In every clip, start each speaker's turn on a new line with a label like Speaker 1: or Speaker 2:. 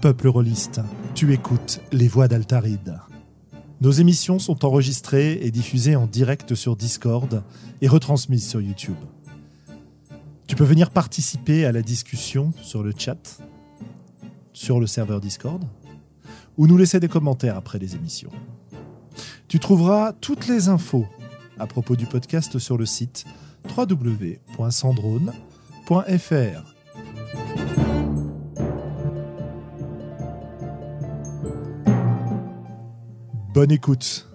Speaker 1: Peuple rôliste, tu écoutes les voix d'Altaride. Nos émissions sont enregistrées et diffusées en direct sur Discord et retransmises sur YouTube. Tu peux venir participer à la discussion sur le chat, sur le serveur Discord, ou nous laisser des commentaires après les émissions. Tu trouveras toutes les infos à propos du podcast sur le site www.sandrone.fr. Bonne écoute.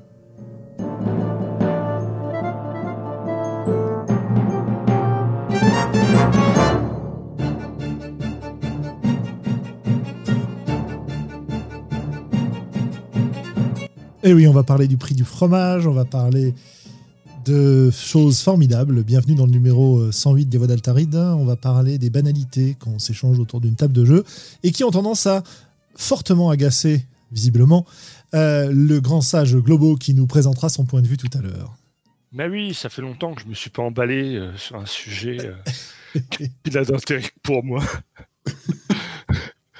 Speaker 1: Va parler du prix du fromage, on va parler de choses formidables. Bienvenue dans le numéro euh, 108 des Voix d'Altaride. On va parler des banalités qu'on s'échange autour d'une table de jeu et qui ont tendance à fortement agacer, visiblement, euh, le grand sage Globo qui nous présentera son point de vue tout à l'heure.
Speaker 2: Mais oui, ça fait longtemps que je me suis pas emballé euh, sur un sujet euh, qui a d'intérêt pour moi.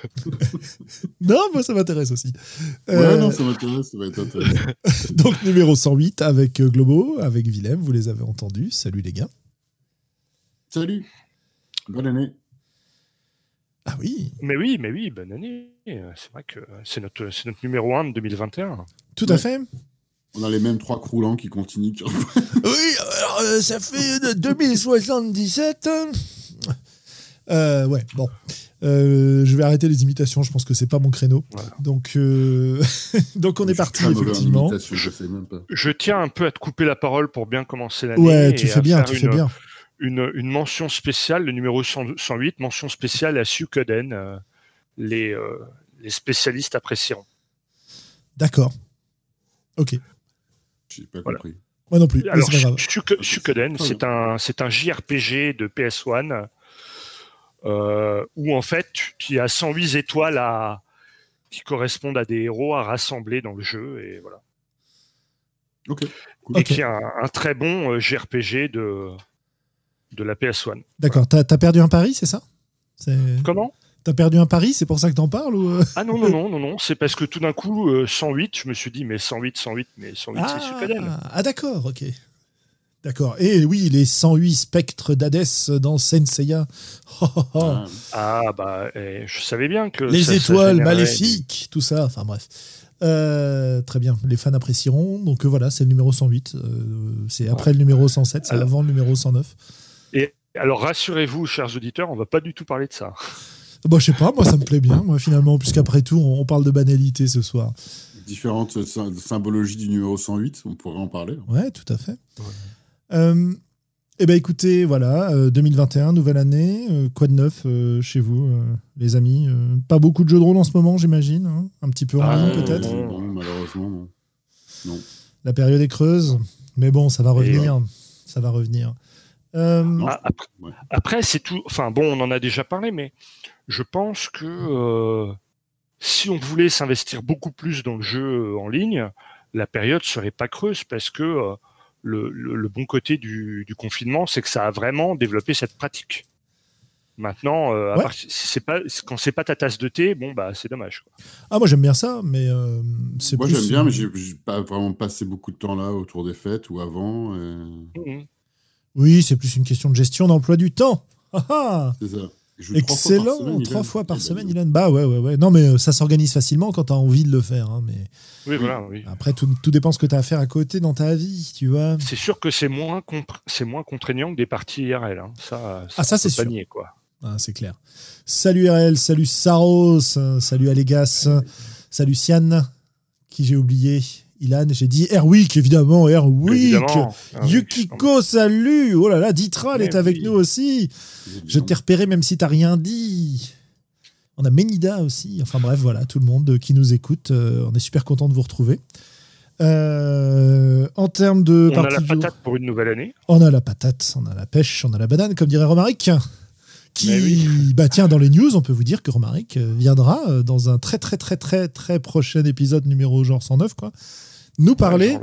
Speaker 1: Non, moi ça m'intéresse aussi.
Speaker 3: Ouais,
Speaker 1: Euh,
Speaker 3: non, ça m'intéresse, ça va être intéressant.
Speaker 1: donc numéro 108 avec euh, Globo, avec Willem, vous les avez entendus. Salut les gars.
Speaker 3: Salut, bonne année.
Speaker 1: Ah oui,
Speaker 2: Mais oui, mais oui, bonne année. C'est vrai que c'est notre, c'est notre numéro 1 de 2021.
Speaker 1: tout à fait.
Speaker 3: On a les mêmes trois croulants qui continuent.
Speaker 1: Oui, alors euh, ça fait de 2077. Euh, ouais, bon. Euh, je vais arrêter les imitations, je pense que c'est pas mon créneau.
Speaker 2: Voilà.
Speaker 1: Donc, euh, donc on
Speaker 3: Je
Speaker 1: est parti effectivement.
Speaker 3: je sais même pas.
Speaker 2: Je tiens un peu à te couper la parole pour bien commencer l'année.
Speaker 1: Ouais, tu fais bien, tu
Speaker 2: une,
Speaker 1: fais bien.
Speaker 2: Une, une mention spéciale, le numéro 100 108, mention spéciale à Suikoden. euh, les, euh, les spécialistes apprécieront.
Speaker 1: D'accord. Ok.
Speaker 3: J'ai pas
Speaker 2: Voilà.
Speaker 3: compris.
Speaker 1: Moi non plus.
Speaker 2: Alors, Suikoden,
Speaker 3: Très
Speaker 2: c'est un, c'est un JRPG de PS1 euh, où en fait tu y a 108 étoiles à, qui correspondent à des héros à rassembler dans le jeu et voilà.
Speaker 3: Ok.
Speaker 2: Et
Speaker 1: Ok.
Speaker 2: qui est un, un très bon euh, JRPG de, de la PS1.
Speaker 1: D'accord. T'as as perdu un pari, c'est ça?
Speaker 2: Comment?
Speaker 1: T'as perdu un pari, c'est pour ça que t'en parles ou euh?
Speaker 2: Ah non, non, non, non, non, c'est parce que tout d'un coup, euh, 108, je me suis dit, mais 108, 108, mais 108, c'est Suikoden.
Speaker 1: ah, d'accord, ok. D'accord. Et oui, les 108 spectres d'Hadès dans Senseiya. Oh, oh, oh.
Speaker 3: Ah,
Speaker 2: Ah bah, eh, je savais bien que.
Speaker 1: les
Speaker 2: ça- ça
Speaker 1: étoiles maléfiques, tout ça. Enfin bref. Euh, très bien, les fans apprécieront. Donc euh, voilà, c'est le numéro 108. Euh, c'est après le numéro 107, c'est avant le numéro 109.
Speaker 2: des- Alors rassurez-vous, chers auditeurs, on va pas du tout parler de ça.
Speaker 1: Bon, je sais pas, moi ça me plaît bien, moi finalement, puisqu'après tout, on, on parle de banalité ce soir.
Speaker 3: différentes sy- symbologies du numéro 108, on pourrait en parler.
Speaker 1: Ouais, tout à fait. Eh ben écoutez, voilà, euh, 2021, nouvelle année. euh, quoi de neuf euh, chez vous, euh, les amis Euh, Pas beaucoup de jeux de rôle en ce moment, j'imagine. hein Un petit peu en
Speaker 2: Ah,
Speaker 1: peut-être.
Speaker 2: non.
Speaker 3: Non, malheureusement, non. Non.
Speaker 1: La période est creuse, mais bon, ça va revenir. Ça va revenir. Euh.
Speaker 2: Ah, après,
Speaker 3: Ouais.
Speaker 2: après, c'est tout. Enfin bon, on en a déjà parlé, mais je pense que euh, si on voulait s'investir beaucoup plus dans le jeu euh, en ligne, la période serait pas creuse parce que euh, le, le- le bon côté du, du confinement, c'est que ça a vraiment développé cette pratique. Maintenant, euh,
Speaker 1: Ouais.
Speaker 2: part- c'est pas quand c'est pas ta tasse de thé, bon bah c'est dommage. quoi.
Speaker 1: Ah, moi j'aime bien ça, mais euh, c'est
Speaker 3: Moi,
Speaker 1: plus-
Speaker 3: j'aime bien, mais j'ai pas vraiment passé beaucoup de temps là autour des fêtes ou avant. et
Speaker 2: Mhm.
Speaker 1: Oui, c'est plus une question de gestion d'emploi du temps. Ah, ah
Speaker 3: C'est ça. Je joue trois fois par
Speaker 1: Excellent,
Speaker 3: semaine,
Speaker 1: trois fois par semaine. Ilan. Bah ouais, ouais, ouais. Non, mais euh, ça s'organise facilement quand tu as envie de le faire. hein, mais
Speaker 2: Oui, voilà, oui.
Speaker 1: après, tout, tout dépend ce que tu as à faire à côté dans ta vie, tu vois.
Speaker 2: C'est sûr que c'est moins c'est moins contraignant que des parties IRL. hein. Ça,
Speaker 1: Ah, ça,
Speaker 2: on
Speaker 1: c'est sûr.
Speaker 2: nier, quoi.
Speaker 1: Ah, c'est clair. Salut RL, salut Saros, euh, salut Alégas, salut Sian, qui j'ai oublié. Ilan, j'ai dit Erwick, évidemment, Erwick. Yukiko, salut. Oh là là, Ditral est avec nous aussi. Je t'ai repéré même si t'as rien dit. On a Menida aussi. Enfin bref, voilà, tout le monde qui nous écoute. euh, on est super content de vous retrouver. Euh, en termes de
Speaker 2: On a la
Speaker 1: jour,
Speaker 2: patate pour une nouvelle année.
Speaker 1: on a la patate, on a la pêche, on a la banane, comme dirait Romaric. Qui,
Speaker 2: oui.
Speaker 1: bah tiens, dans les news, on peut vous dire que Romaric euh, viendra dans un très très très très très prochain épisode numéro genre 109 quoi, nous parler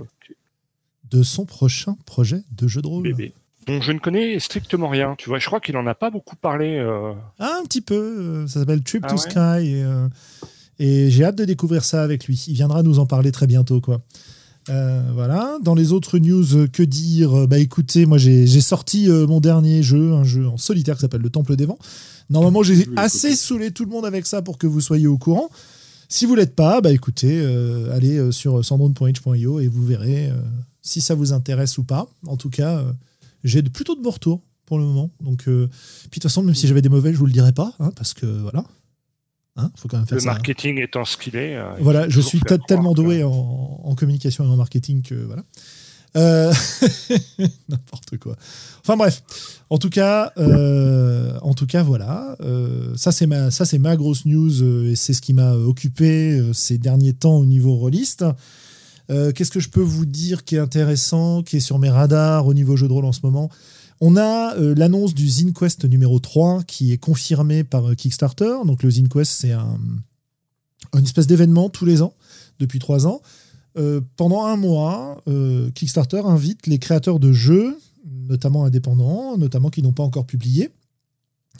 Speaker 1: de son prochain projet de jeu de rôle.
Speaker 2: Bébé. Dont je ne connais strictement rien. Tu vois, je crois qu'il en a pas beaucoup parlé. euh.
Speaker 1: Ah, un petit peu. euh, Ça s'appelle Trip
Speaker 2: Ah
Speaker 1: to
Speaker 2: ouais
Speaker 1: Sky. Et, euh, et j'ai hâte de découvrir ça avec lui. Il viendra nous en parler très bientôt, quoi. Euh, voilà. Dans les autres news, que dire? Bah écoutez, moi j'ai sorti euh, mon dernier jeu, un jeu en solitaire qui s'appelle Le Temple des Vents. Normalement, j'ai assez saoulé tout le monde avec ça pour que vous soyez au courant. Si vous l'êtes pas, bah écoutez, euh, allez euh, sur sandrone.h.io et vous verrez euh, si ça vous intéresse ou pas. En tout cas, euh, j'ai plutôt de bons retours pour le moment. Donc, euh, puis de toute façon, même si j'avais des mauvais, je vous le dirais pas, hein, parce que voilà, hein, faut quand même faire
Speaker 2: Le
Speaker 1: ça. hein.
Speaker 2: marketing étant ce qu'il est. euh, il
Speaker 1: Voilà, je suis tellement doué en, en communication et en marketing que voilà. Euh, N'importe quoi. Enfin bref, en tout cas, euh, en tout cas voilà. Euh, ça c'est ma, ma grosse news et c'est ce qui m'a occupé ces derniers temps au niveau rôliste. Qu'est-ce que je peux vous dire qui est intéressant, qui est sur mes radars au niveau jeu de rôle en ce moment? On a l'annonce du Zine Quest numéro 3 qui est confirmé par Kickstarter. Donc le Zine Quest c'est un, espèce d'événement tous les ans depuis trois ans. Euh, pendant un mois, euh, Kickstarter invite les créateurs de jeux, notamment indépendants, notamment qui n'ont pas encore publié,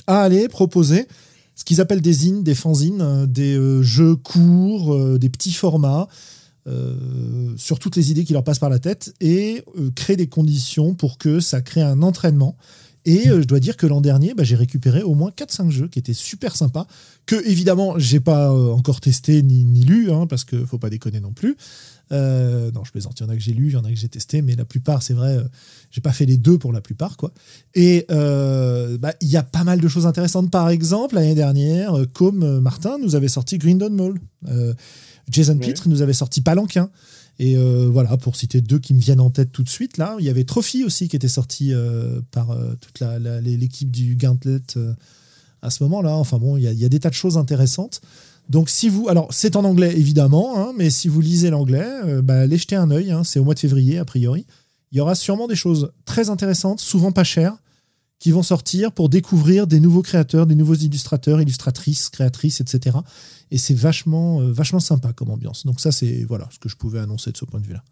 Speaker 1: à aller proposer ce qu'ils appellent des zines, des fanzines, euh, des euh, jeux courts, des petits formats, sur toutes les idées qui leur passent par la tête, et créer des conditions pour que ça crée un entraînement. Et je dois dire que l'an dernier, bah, j'ai récupéré au moins 4-5 jeux qui étaient super sympas, que évidemment, j'ai pas encore testé ni, ni lu, hein, parce qu'il faut pas déconner non plus. Euh, non, je plaisante. Il y en a que j'ai lu, il y en a que j'ai testé, mais la plupart, c'est vrai, euh, j'ai pas fait les deux pour la plupart, quoi. Et euh, bah, il y a pas mal de choses intéressantes. Par exemple, l'année dernière, euh, comme Martin nous avait sorti Grindon Mall, euh, Jason
Speaker 2: Oui.
Speaker 1: Pitre nous avait sorti Palanquin. Et voilà, pour citer deux qui me viennent en tête tout de suite, là, il y avait Trophy aussi qui était sorti par toute l'équipe du Gauntlet à ce moment-là. Enfin bon, il y, a- il y a des tas de choses intéressantes. Donc si vous, alors c'est en anglais évidemment, hein, mais si vous lisez l'anglais, euh, bah, allez jeter un œil. hein, c'est au mois de février a priori. Il y aura sûrement des choses très intéressantes, souvent pas chères, qui vont sortir pour découvrir des nouveaux créateurs, des nouveaux illustrateurs, illustratrices, créatrices, etc. Et c'est vachement, euh, vachement sympa comme ambiance. Donc ça c'est voilà ce que je pouvais annoncer de ce point de vue-là.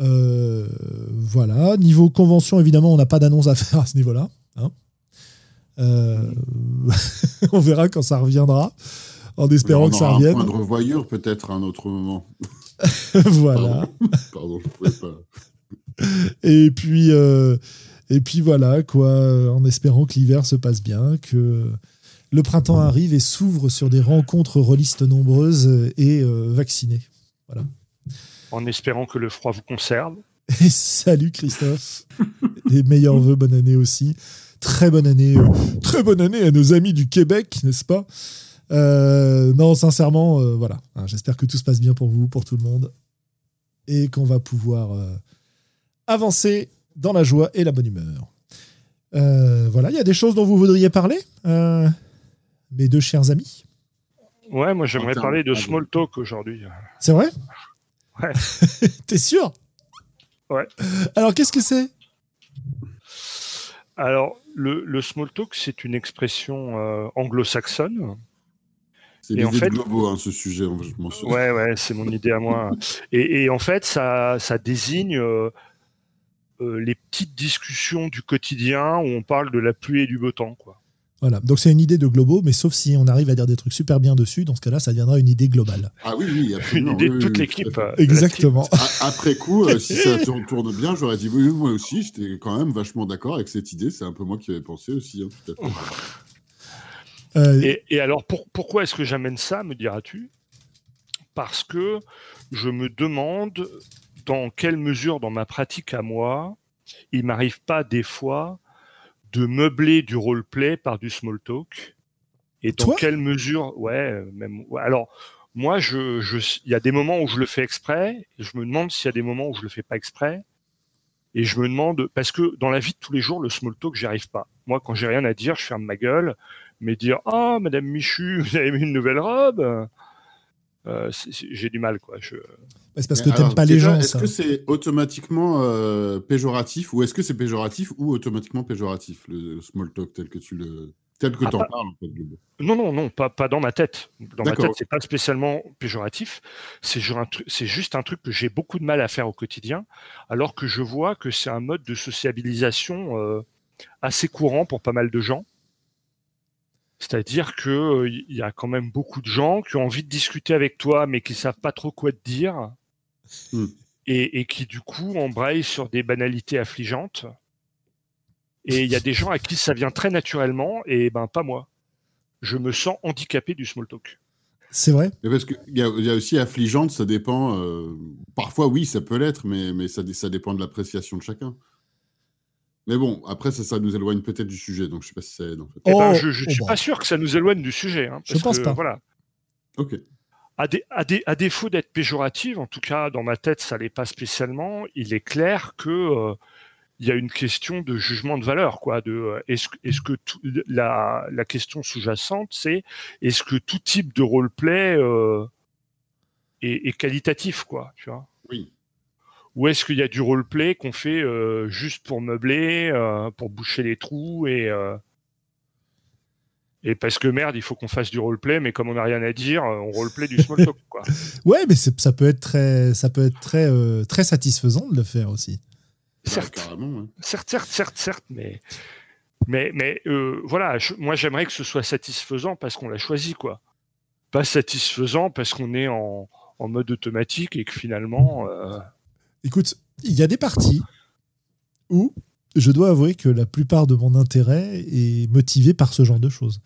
Speaker 1: Euh, voilà. Niveau convention, évidemment, on n'a pas d'annonce à faire à ce niveau-là. hein. On verra quand ça reviendra, en espérant
Speaker 3: On
Speaker 1: que ça
Speaker 3: aura un
Speaker 1: revienne.
Speaker 3: point de revoyure peut-être à un autre moment.
Speaker 1: voilà.
Speaker 3: Pardon, je pouvais pas.
Speaker 1: Et puis, euh, et puis voilà, quoi, en espérant que l'hiver se passe bien, que le printemps arrive et s'ouvre sur des rencontres rôlistes nombreuses et euh, vaccinées.
Speaker 2: En espérant que le froid vous conserve.
Speaker 1: Et salut Christophe. Et meilleurs voeux, bonne année aussi. Très bonne année. euh, très bonne année à nos amis du Québec, n'est-ce pas? Euh, Non, sincèrement, euh, voilà. Hein, J'espère que tout se passe bien pour vous, pour tout le monde. Et qu'on va pouvoir euh, avancer dans la joie et la bonne humeur. Euh, voilà, il y a des choses dont vous voudriez parler, euh, mes deux chers amis?
Speaker 2: Ouais, moi j'aimerais parler de small talk aujourd'hui.
Speaker 1: C'est vrai?
Speaker 2: Ouais.
Speaker 1: T'es sûr?
Speaker 2: Ouais.
Speaker 1: Alors, qu'est-ce que c'est?
Speaker 2: Alors, le, le small talk, c'est une expression euh, anglo-saxonne.
Speaker 3: C'est l'idée
Speaker 2: en fait-
Speaker 3: de Globo, hein, ce sujet, je.
Speaker 2: Ouais, ouais, c'est mon idée à moi. Et, et en fait, ça, ça désigne euh, euh, les petites discussions du quotidien où on parle de la pluie et du beau temps, quoi.
Speaker 1: Voilà, donc c'est une idée de Globo, mais sauf si on arrive à dire des trucs super bien dessus, dans ce cas-là, ça deviendra une idée globale.
Speaker 3: Ah oui, oui,
Speaker 2: Une
Speaker 3: absolument.
Speaker 2: idée
Speaker 3: oui,
Speaker 2: de toute
Speaker 3: oui,
Speaker 2: l'équipe.
Speaker 1: Exactement.
Speaker 3: A- Après coup, euh, si ça tourne, bien, j'aurais dit oui, moi aussi, j'étais quand même vachement d'accord avec cette idée. C'est un peu moi qui avais pensé aussi. hein, tout à fait.
Speaker 1: Euh,
Speaker 2: Et, et alors, pour- pourquoi est-ce que j'amène ça, me diras-tu? Parce que je me demande dans quelle mesure, dans ma pratique à moi, il m'arrive pas des fois de meubler du roleplay par du small talk. Et dans
Speaker 1: Toi?
Speaker 2: quelle mesure, ouais, même. ouais, alors, moi, je, je, il y a des moments où je le fais exprès. Et je me demande s'il y a des moments où je le fais pas exprès. Et je me demande parce que dans la vie de tous les jours, le small talk, j'y arrive pas. Moi, quand j'ai rien à dire, je ferme ma gueule mais dire ah Madame Michu, vous avez mis une nouvelle robe, euh, c'est- c'est- j'ai du mal quoi. Je...
Speaker 1: bah, c'est parce que t'aimes pas les gens,
Speaker 3: Est-ce
Speaker 1: ça.
Speaker 3: que c'est automatiquement euh, péjoratif ou est-ce que c'est péjoratif ou automatiquement péjoratif, le small talk tel que tu le. Tel que
Speaker 2: Ah,
Speaker 3: tu en
Speaker 2: pas-
Speaker 3: parles, en fait. Globo.
Speaker 2: Non, non, non, pas, pas dans ma tête. Dans ma tête, c'est pas spécialement péjoratif. C'est ju- un tru- c'est juste un truc que j'ai beaucoup de mal à faire au quotidien, alors que je vois que c'est un mode de sociabilisation euh, assez courant pour pas mal de gens. C'est-à-dire que euh, il y a quand même beaucoup de gens qui ont envie de discuter avec toi, mais qui savent pas trop quoi te dire,
Speaker 3: Hmm.
Speaker 2: et, et qui du coup embrayent sur des banalités affligeantes. Et il y a des gens à qui ça vient très naturellement, et ben pas moi. Je me sens handicapé du small talk.
Speaker 1: C'est vrai
Speaker 3: Mais parce qu'il y, a- il y a aussi affligeante, ça dépend. euh, parfois, oui, ça peut l'être, mais, mais ça, dé- ça dépend de l'appréciation de chacun. Mais bon, après, ça, ça nous éloigne peut-être du sujet, donc je sais pas si ça aide en fait.
Speaker 2: Eh ben,
Speaker 1: Oh,
Speaker 2: je, je
Speaker 1: oh
Speaker 2: suis
Speaker 1: bah.
Speaker 2: pas sûr que ça nous éloigne du sujet. hein,
Speaker 1: Je
Speaker 2: parce
Speaker 1: pense
Speaker 2: que,
Speaker 1: pas.
Speaker 2: Voilà.
Speaker 3: Ok.
Speaker 2: À, dé- à dé- à défaut d'être péjorative, en tout cas dans ma tête, ça l'est pas spécialement. Il est clair que euh, il y a une question de jugement de valeur, quoi. De euh, est-ce que- est-ce que tout- la, la question sous-jacente, c'est est-ce que tout type de roleplay euh, est, est qualitatif, quoi, tu vois
Speaker 3: Oui.
Speaker 2: Ou est-ce qu'il y a du roleplay qu'on fait euh, juste pour meubler, euh, pour boucher les trous et euh, et parce que merde, il faut qu'on fasse du roleplay, mais comme on n'a rien à dire, on roleplay du small talk, quoi.
Speaker 1: Ouais, mais ça peut être très, ça peut être très, euh, très satisfaisant de le faire aussi.
Speaker 2: Certes. Certes, certes, certes, certes, mais mais mais euh, voilà, je- moi j'aimerais que ce soit satisfaisant parce qu'on l'a choisi, quoi. Pas satisfaisant parce qu'on est en, en mode automatique et que finalement, euh,
Speaker 1: Écoute, il y a des parties où je dois avouer que la plupart de mon intérêt est motivé par ce genre de choses.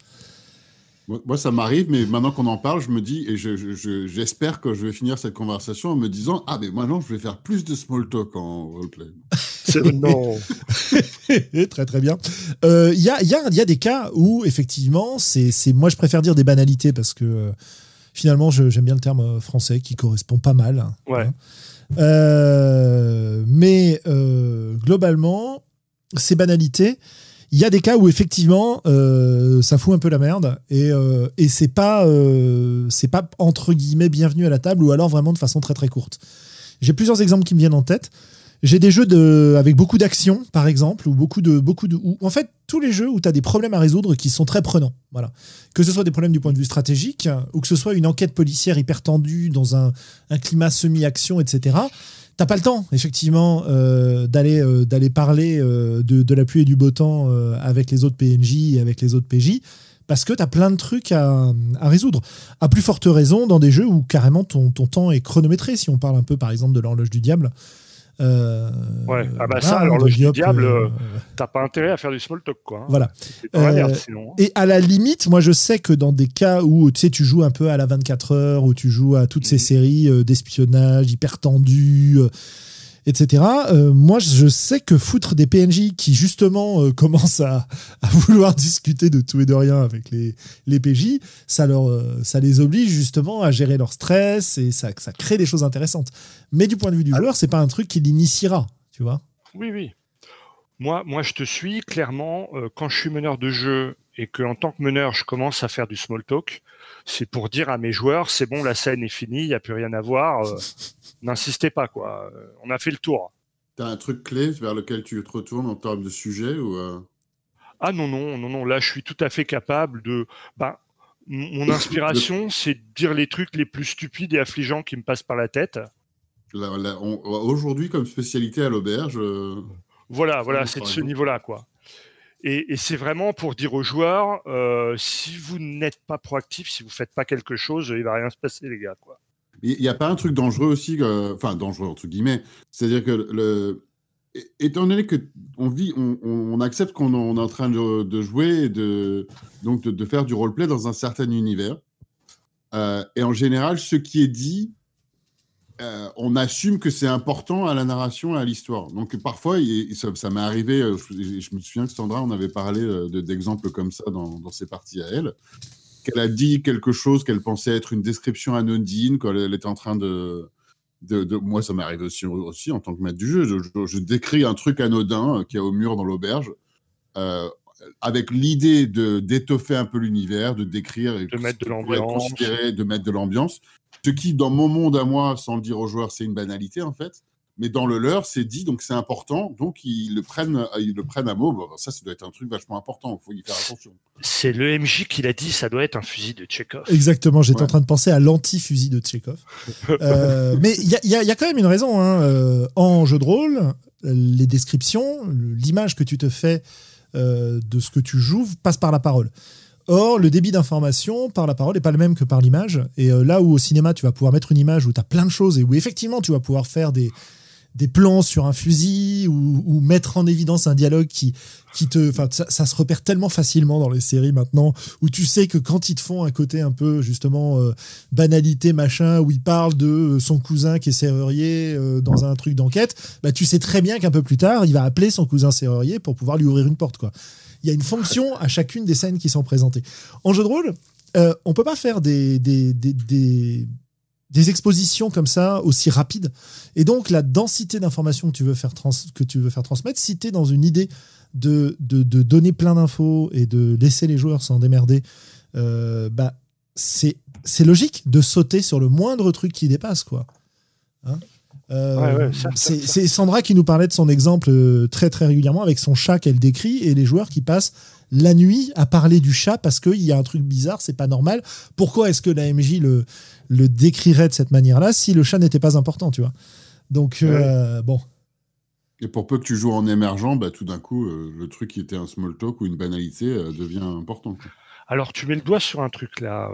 Speaker 3: Moi, ça m'arrive, mais maintenant qu'on en parle, je me dis, et je- je- je- j'espère que je vais finir cette conversation en me disant Ah, mais maintenant, je vais faire plus de small talk en roleplay.
Speaker 2: c'est non.
Speaker 1: très très bien. Euh, Il y, a, il y, a, y a des cas où effectivement, c'est, c'est- moi je préfère dire des banalités parce que euh, finalement j'aime bien le terme euh, français qui correspond pas mal. hein. Euh, mais euh, globalement, ces banalités, il y a des cas où effectivement euh, ça fout un peu la merde et, et c'est pas c'est pas entre guillemets bienvenu à la table ou alors vraiment de façon très très courte. J'ai plusieurs exemples qui me viennent en tête. J'ai des jeux de, avec beaucoup d'action, par exemple, ou beaucoup de, beaucoup de, ou en fait tous les jeux où tu as des problèmes à résoudre qui sont très prenants. Voilà. Que ce soit des problèmes du point de vue stratégique, ou que ce soit une enquête policière hyper tendue dans un, un climat semi-action, etc. T'as pas le temps, effectivement, euh, d'aller euh, d'aller parler euh, de, de la pluie et du beau temps avec les autres PNJ et avec les autres PJ, parce que t'as plein de trucs à, à résoudre. À plus forte raison dans des jeux où carrément ton, ton temps est chronométré. Si on parle un peu, par exemple, de l'horloge du diable. Euh,
Speaker 2: Ouais. Ah bah
Speaker 1: voilà,
Speaker 2: ça, l'horloge du
Speaker 1: Diop,
Speaker 2: diable,
Speaker 1: euh,
Speaker 2: T'as pas intérêt à faire du small talk, quoi. hein.
Speaker 1: Voilà.
Speaker 2: Merde,
Speaker 1: Euh,
Speaker 2: sinon.
Speaker 1: Et à la limite, moi je sais que dans des cas où tu sais, tu joues un peu à la 24 heures, où tu joues à toutes ces
Speaker 2: Mhm.
Speaker 1: séries euh, d'espionnage hyper tendues, euh, etc. euh, moi je sais que foutre des PNJ qui justement euh, commencent à, à vouloir discuter de tout et de rien avec les, les PJ, ça, leur, euh, ça les oblige justement à gérer leur stress et ça, ça crée des choses intéressantes. Mais du point de vue du
Speaker 2: Ah.
Speaker 1: joueur, c'est pas un truc qui l'initiera, tu vois?
Speaker 2: Oui, oui. Moi, moi, je te suis clairement. quand je suis meneur de jeu et que en tant que meneur, je commence à faire du small talk, c'est pour dire à mes joueurs, c'est bon, la scène est finie, il n'y a plus rien à voir. euh, N'insistez pas, quoi. Euh, On a fait le tour.
Speaker 3: T'as un truc clé vers lequel tu te retournes en termes de sujet ou euh,
Speaker 2: Ah non, non, non, non. Là, je suis tout à fait capable de. Ben, m- mon inspiration, c'est de dire les trucs les plus stupides et affligeants qui me passent par la tête.
Speaker 3: Aujourd'hui, comme spécialité à l'auberge, euh,
Speaker 2: Voilà, voilà, c'est de ce niveau-là, quoi. Et, c'est vraiment pour dire aux joueurs, euh, si vous n'êtes pas proactif, si vous faites pas quelque chose, il va rien se passer, les gars.
Speaker 3: Il n'y a pas un truc dangereux aussi, euh, enfin dangereux entre guillemets, c'est-à-dire que étant donné que on vit, on, accepte qu'on on est en train de, jouer et de donc de, de faire du roleplay dans un certain univers, euh, et en général, ce qui est dit, euh, on assume que c'est important à la narration et à l'histoire. Donc parfois, il- ça, ça m'est arrivé, euh, je, je me souviens que Sandra, on avait parlé euh, de- d'exemples comme ça dans, dans ses parties à elle qu'elle a dit quelque chose qu'elle pensait être une description anodine, quand elle était en train de. de, de- moi, ça m'arrive aussi, aussi en tant que maître du jeu. Je, je- je décris un truc anodin qui est au mur dans l'auberge, euh, avec l'idée de d'étoffer un peu l'univers, de décrire et
Speaker 2: De mettre de l'ambiance.
Speaker 3: de mettre de l'ambiance. Ce qui, dans mon monde à moi, sans le dire aux joueurs, c'est une banalité en fait. mais dans le leur, c'est dit, donc c'est important, donc ils le prennent, ils le prennent à mot. Bon, ça, ça doit être un truc vachement important. Il faut y faire attention.
Speaker 2: C'est le MJ qui l'a dit, ça doit être un fusil de Tchekhov.
Speaker 1: Exactement, j'étais en train de penser à l'anti-fusil de Tchekhov. euh, mais il y a, quand même une raison. Hein. Euh, en jeu de rôle, les descriptions, l'image que tu te fais euh, de ce que tu joues passe par la parole. Or, le débit d'information par la parole n'est pas le même que par l'image. Et euh, là où au cinéma, tu vas pouvoir mettre une image où tu as plein de choses et où effectivement, tu vas pouvoir faire des, des plans sur un fusil ou, mettre en évidence un dialogue qui, qui te. Ça, ça, se repère tellement facilement dans les séries maintenant, où tu sais que quand ils te font un côté un peu, justement, euh, banalité, machin, où ils parlent de son cousin qui est serrurier euh, dans un truc d'enquête, bah, tu sais très bien qu'un peu plus tard, il va appeler son cousin serrurier pour pouvoir lui ouvrir une porte, quoi. Il y a une fonction à chacune des scènes qui sont présentées. En jeu de rôle, euh, on peut pas faire des, des, des, des, des expositions comme ça aussi rapides. Et donc, la densité d'informations que, tu veux faire que tu veux faire transmettre, si tu es dans une idée de, de, de donner plein d'infos et de laisser les joueurs s'en démerder, euh, bah, c'est logique de sauter sur le moindre truc qui dépasse. quoi. Hein? Euh, ouais, ouais, c'est Sandra qui nous parlait de son exemple euh, très très régulièrement avec son chat qu'elle décrit et les joueurs qui passent la nuit à parler du chat parce qu'il y a un truc bizarre, c'est pas normal. Pourquoi est-ce que la MJ le, le décrirait de cette manière-là si le chat n'était pas important, tu vois? Donc, euh, bon.
Speaker 3: Et pour peu que tu joues en émergent, bah, tout d'un coup, euh, le truc qui était un small talk ou une banalité euh, devient important.
Speaker 2: Alors, tu mets le doigt sur un truc là,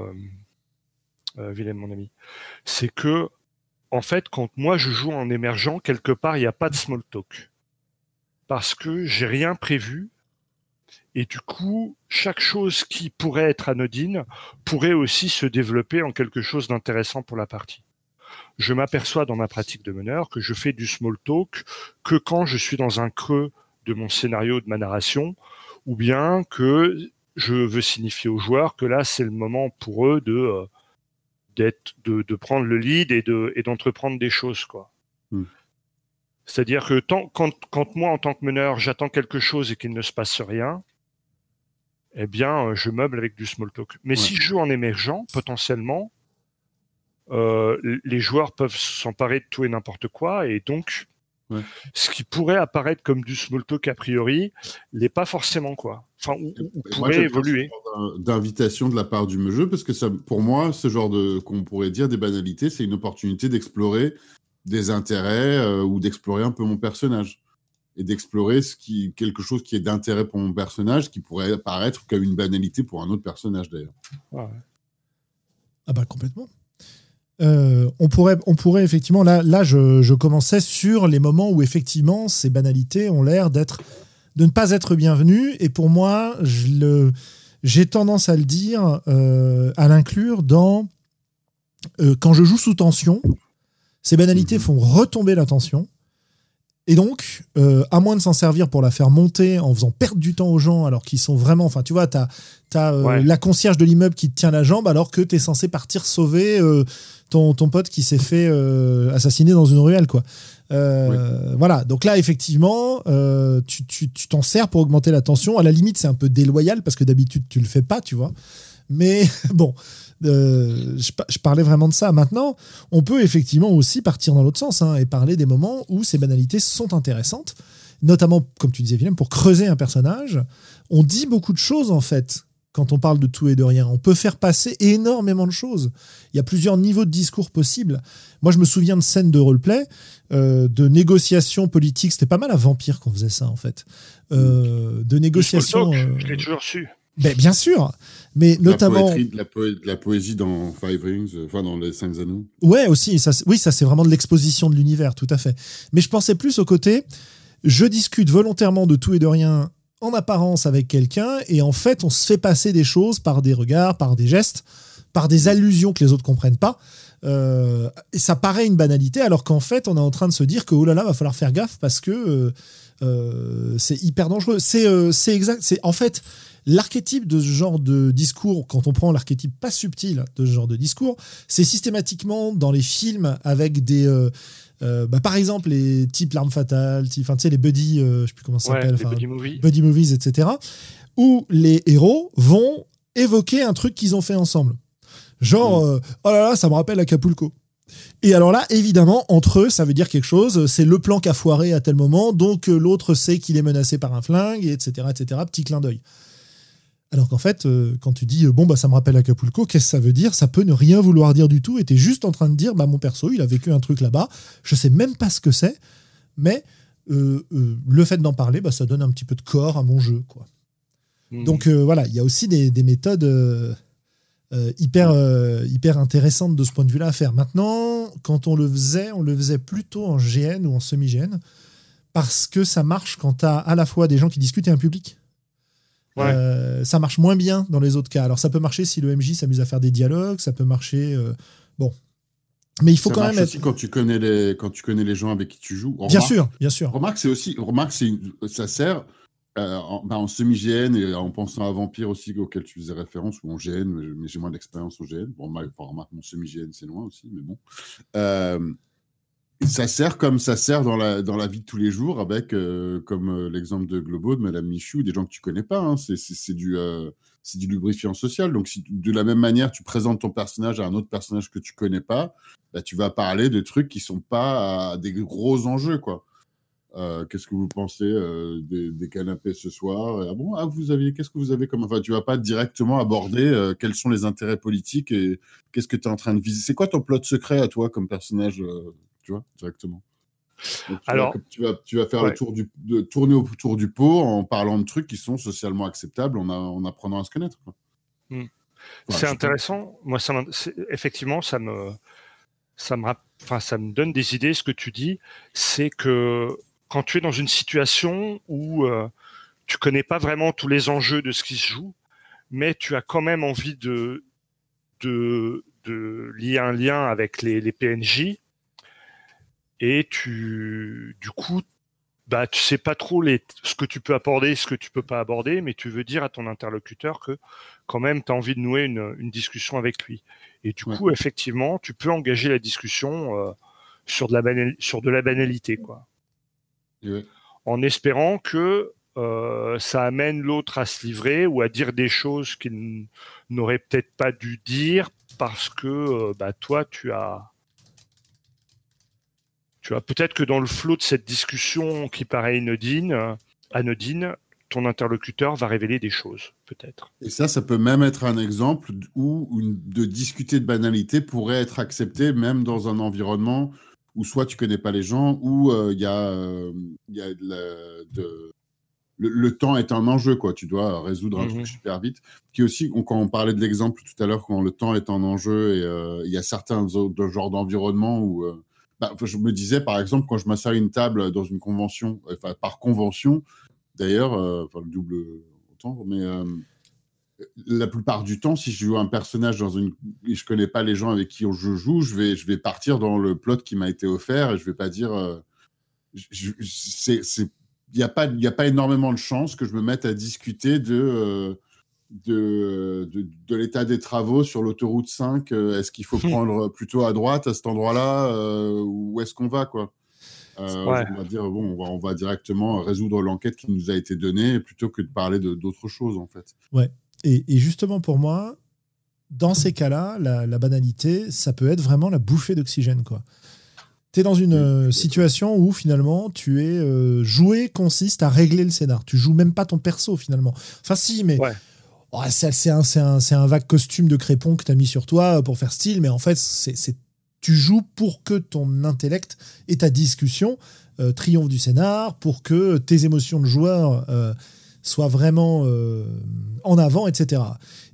Speaker 2: Willem, mon ami. C'est que en fait, quand moi je joue en émergent, quelque part, il n'y a pas de small talk. Parce que j'ai rien prévu. Et du coup, chaque chose qui pourrait être anodine pourrait aussi se développer en quelque chose d'intéressant pour la partie. Je m'aperçois dans ma pratique de meneur que je fais du small talk que quand je suis dans un creux de mon scénario, de ma narration, ou bien que je veux signifier aux joueurs que là, c'est le moment pour eux de euh, d'être de, de, prendre le lead et de et d'entreprendre des choses quoi. Mm. C'est-à-dire que tant, quand, quand moi en tant que meneur j'attends quelque chose et qu'il ne se passe rien, eh bien je meuble avec du small talk. Mais ouais. si je joue en émergent, potentiellement, euh, les joueurs peuvent s'emparer de tout et n'importe quoi et donc Ouais. Ce qui pourrait apparaître comme du small talk a priori, n'est pas forcément quoi. Enfin, ou, ou pourrait évoluer.
Speaker 3: D'invitation de la part du jeu, parce que ça, pour moi, ce genre de, qu'on pourrait dire des banalités, c'est une opportunité d'explorer des intérêts euh, ou d'explorer un peu mon personnage et d'explorer ce qui, quelque chose qui est d'intérêt pour mon personnage, qui pourrait apparaître comme une banalité pour un autre personnage d'ailleurs.
Speaker 2: Ouais.
Speaker 1: Ah bah complètement. Euh, on, pourrait, on pourrait effectivement, là, là je, je, commençais sur les moments où effectivement ces banalités ont l'air d'être de ne pas être bienvenues. Et pour moi, j'ai tendance à le dire, euh, à l'inclure dans euh, quand je joue sous tension, ces banalités font retomber la tension. Et donc, euh, à moins de s'en servir pour la faire monter en faisant perdre du temps aux gens alors qu'ils sont vraiment. Enfin, tu vois, tu as, euh, ouais. la concierge de l'immeuble qui te tient la jambe alors que tu es censé partir sauver euh, ton, ton pote qui s'est fait euh, assassiner dans une ruelle, quoi. Oui. Voilà, donc là, effectivement, tu t'en tu, sers pour augmenter la tension. À la limite, c'est un peu déloyal parce que d'habitude, tu le fais pas, tu vois. Mais bon, euh, je, je, parlais vraiment de ça. Maintenant, on peut effectivement aussi partir dans l'autre sens hein, et parler des moments où ces banalités sont intéressantes, notamment, comme tu disais, Willem, pour creuser un personnage. On dit beaucoup de choses, en fait, quand on parle de tout et de rien. On peut faire passer énormément de choses. Il y a plusieurs niveaux de discours possibles. Moi, je me souviens de scènes de roleplay, euh, de négociations politiques. C'était pas mal à Vampire qu'on faisait ça, en fait. Euh, de négociations.
Speaker 2: Je l'ai toujours su.
Speaker 1: Ben, bien sûr, mais
Speaker 3: la
Speaker 1: notamment
Speaker 3: poétrie, la, po la, poésie dans Five Rings, enfin dans les Cinq Anneaux.
Speaker 1: Ouais, aussi. Ça, oui, ça c'est vraiment de l'exposition de l'univers, tout à fait. Mais je pensais plus au côté, je discute volontairement de tout et de rien en apparence avec quelqu'un, et en fait, on se fait passer des choses par des regards, par des gestes, par des allusions que les autres comprennent pas. Euh, et ça paraît une banalité, alors qu'en fait, on est en train de se dire que oh là là, va falloir faire gaffe parce que euh, euh, c'est hyper dangereux. C'est exact. C'est en fait l'archétype de ce genre de discours, quand on prend l'archétype pas subtil de ce genre de discours, c'est systématiquement dans les films avec des. Euh, bah, par exemple, les types L'arme fatale, type, tu sais, les buddy, euh, je sais plus comment ça s'appelle,
Speaker 2: ouais, buddy, movies.
Speaker 1: buddy movies, etc., où les héros vont évoquer un truc qu'ils ont fait ensemble. Genre, mmh. oh là là, ça me rappelle Acapulco. Et alors là, évidemment, entre eux, ça veut dire quelque chose. C'est le plan qui a foiré à tel moment, donc euh, l'autre sait qu'il est menacé par un flingue, etc., etc. Petit clin d'œil. Alors qu'en fait, euh, quand tu dis bon bah ça me rappelle Acapulco, qu'est-ce que ça veut dire? Ça peut ne rien vouloir dire du tout. Et t'es juste en train de dire bah mon perso, il a vécu un truc là-bas. Je sais même pas ce que c'est, mais euh, le fait d'en parler, bah, ça donne un petit peu de corps à mon jeu, quoi. Mmh. Donc voilà, il y a aussi des, des méthodes euh, hyper, euh, hyper intéressante de ce point de vue-là à faire. Maintenant, quand on le faisait, on le faisait plutôt en GN ou en semi-GN, parce que ça marche quand tu as à la fois des gens qui discutent et un public. Euh, ça marche moins bien dans les autres cas. Alors ça peut marcher si le MJ s'amuse à faire des dialogues, ça peut marcher. bon, mais il faut quand même
Speaker 3: aussi quand tu connais les quand tu connais les gens avec qui tu joues.
Speaker 1: bien sûr, bien sûr.
Speaker 3: Remarque, c'est aussi remarque, c'est ça sert euh, en, bah, en semi-GN et en pensant à Vampire aussi, auquel tu faisais référence, ou en GN, mais j'ai moins d'expérience en GN. Bon, remarque, mon semi-GN, c'est loin aussi, mais bon. Euh, ça sert comme ça sert dans la, dans la vie de tous les jours, avec, euh, comme l'exemple de Globo, de Madame Michou, des gens que tu connais pas. Hein. c'est du, c'est du lubrifiant social. Donc, si de la même manière, tu présentes ton personnage à un autre personnage que tu connais pas, bah, tu vas parler de trucs qui sont pas des gros enjeux, quoi. Euh, qu'est-ce que vous pensez euh, des, canapés ce soir? Ah bon, ah, vous aviez, qu'est-ce que vous avez comme. Enfin, tu vas pas directement aborder euh, quels sont les intérêts politiques et qu'est-ce que tu es en train de viser? C'est quoi ton plot secret à toi comme personnage, tu vois, directement tu
Speaker 2: Alors,
Speaker 3: vas, tu, vas, tu vas faire le tour du, de, tourner autour du pot en parlant de trucs qui sont socialement acceptables, en, en apprenant à se connaître.
Speaker 2: Hmm. c'est intéressant. Moi, ça effectivement, ça me, ça me, enfin, ça me donne des idées. Ce que tu dis, c'est que quand tu es dans une situation où euh, tu connais pas vraiment tous les enjeux de ce qui se joue, mais tu as quand même envie de, de, de lier un lien avec les, les PNJ, et tu, du coup, bah, tu sais pas trop les, ce que tu peux aborder, ce que tu peux pas aborder, mais tu veux dire à ton interlocuteur que quand même tu as envie de nouer une, une, discussion avec lui. Et du coup, effectivement, tu peux engager la discussion euh, sur, de la sur de la banalité. Quoi en espérant que euh, ça amène l'autre à se livrer ou à dire des choses qu'il n'aurait peut-être pas dû dire parce que euh, bah, toi, tu as. Tu as peut-être que dans le flot de cette discussion qui paraît anodine, anodine, ton interlocuteur va révéler des choses, peut-être.
Speaker 3: Et ça, ça peut même être un exemple où de discuter de banalité pourrait être accepté même dans un environnement où soit tu connais pas les gens, ou euh, il y a, euh, y a de, le, temps est un enjeu, quoi. Tu dois résoudre un truc mhm. super vite. Qui aussi, quand on parlait de l'exemple tout à l'heure, quand le temps est un enjeu, et euh, il y a certains autres genres d'environnement où. Bah, je me disais, par exemple, quand je m'assois à une table dans une convention, enfin, par convention, d'ailleurs, enfin, le double autant, mais la plupart du temps, si je joue un personnage dans une, et je connais pas les gens avec qui je joue, je vais, je vais partir dans le plot qui m'a été offert et je vais pas dire, euh, il n'y a pas, il a pas énormément de chances que je me mette à discuter de, euh, de, de, l'état des travaux sur l'autoroute 5. Euh, est-ce qu'il faut prendre plutôt à droite à cet endroit-là ou est-ce qu'on va quoi? On va dire bon, on va, on va directement résoudre l'enquête qui nous a été donnée plutôt que de parler d'autres choses en fait.
Speaker 1: Ouais. Et, justement pour moi, dans ces cas-là, la, banalité, ça peut être vraiment la bouffée d'oxygène. quoi. Tu es dans une euh, situation où finalement, tu es euh, jouer consiste à régler le scénar. Tu joues même pas ton perso finalement. Enfin si, mais oh, c'est un, un, un, vague costume de crépon que tu as mis sur toi pour faire style, mais en fait, c'est tu joues pour que ton intellect et ta discussion euh, triomphent du scénar, pour que tes émotions de joueur soit vraiment euh, en avant, etc.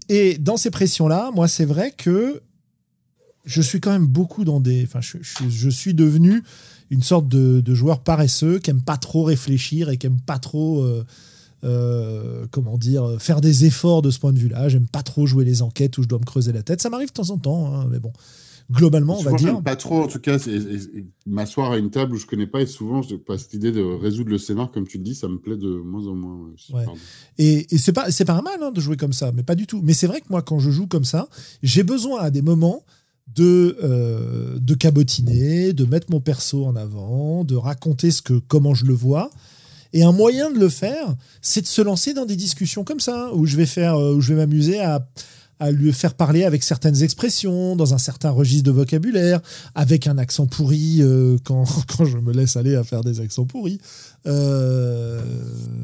Speaker 1: Et dans ces pressions-là, moi, c'est vrai que je suis quand même beaucoup dans des. Enfin, je, suis devenu une sorte de, joueur paresseux qui aime pas trop réfléchir et qui aime pas trop. Euh, comment dire, faire des efforts de ce point de vue-là. J'aime pas trop jouer les enquêtes où je dois me creuser la tête. Ça m'arrive de temps en temps, hein, mais bon globalement, on va dire.
Speaker 3: Pas trop, en tout cas, m'asseoir à une table où je connais pas, et souvent, pas cette idée de résoudre le scénar, comme tu le dis, ça me plaît de moins en moins.
Speaker 1: Et, et c'est pas, c'est pas mal hein, de jouer comme ça, mais pas du tout. Mais c'est vrai que moi, quand je joue comme ça, j'ai besoin à des moments de, euh, de cabotiner, de mettre mon perso en avant, de raconter ce que, comment je le vois. Et un moyen de le faire, c'est de se lancer dans des discussions comme ça, où je vais faire, euh, où je vais m'amuser à lui faire parler avec certaines expressions, dans un certain registre de vocabulaire, avec un accent pourri euh, quand, je me laisse aller à faire des accents pourris. Euh,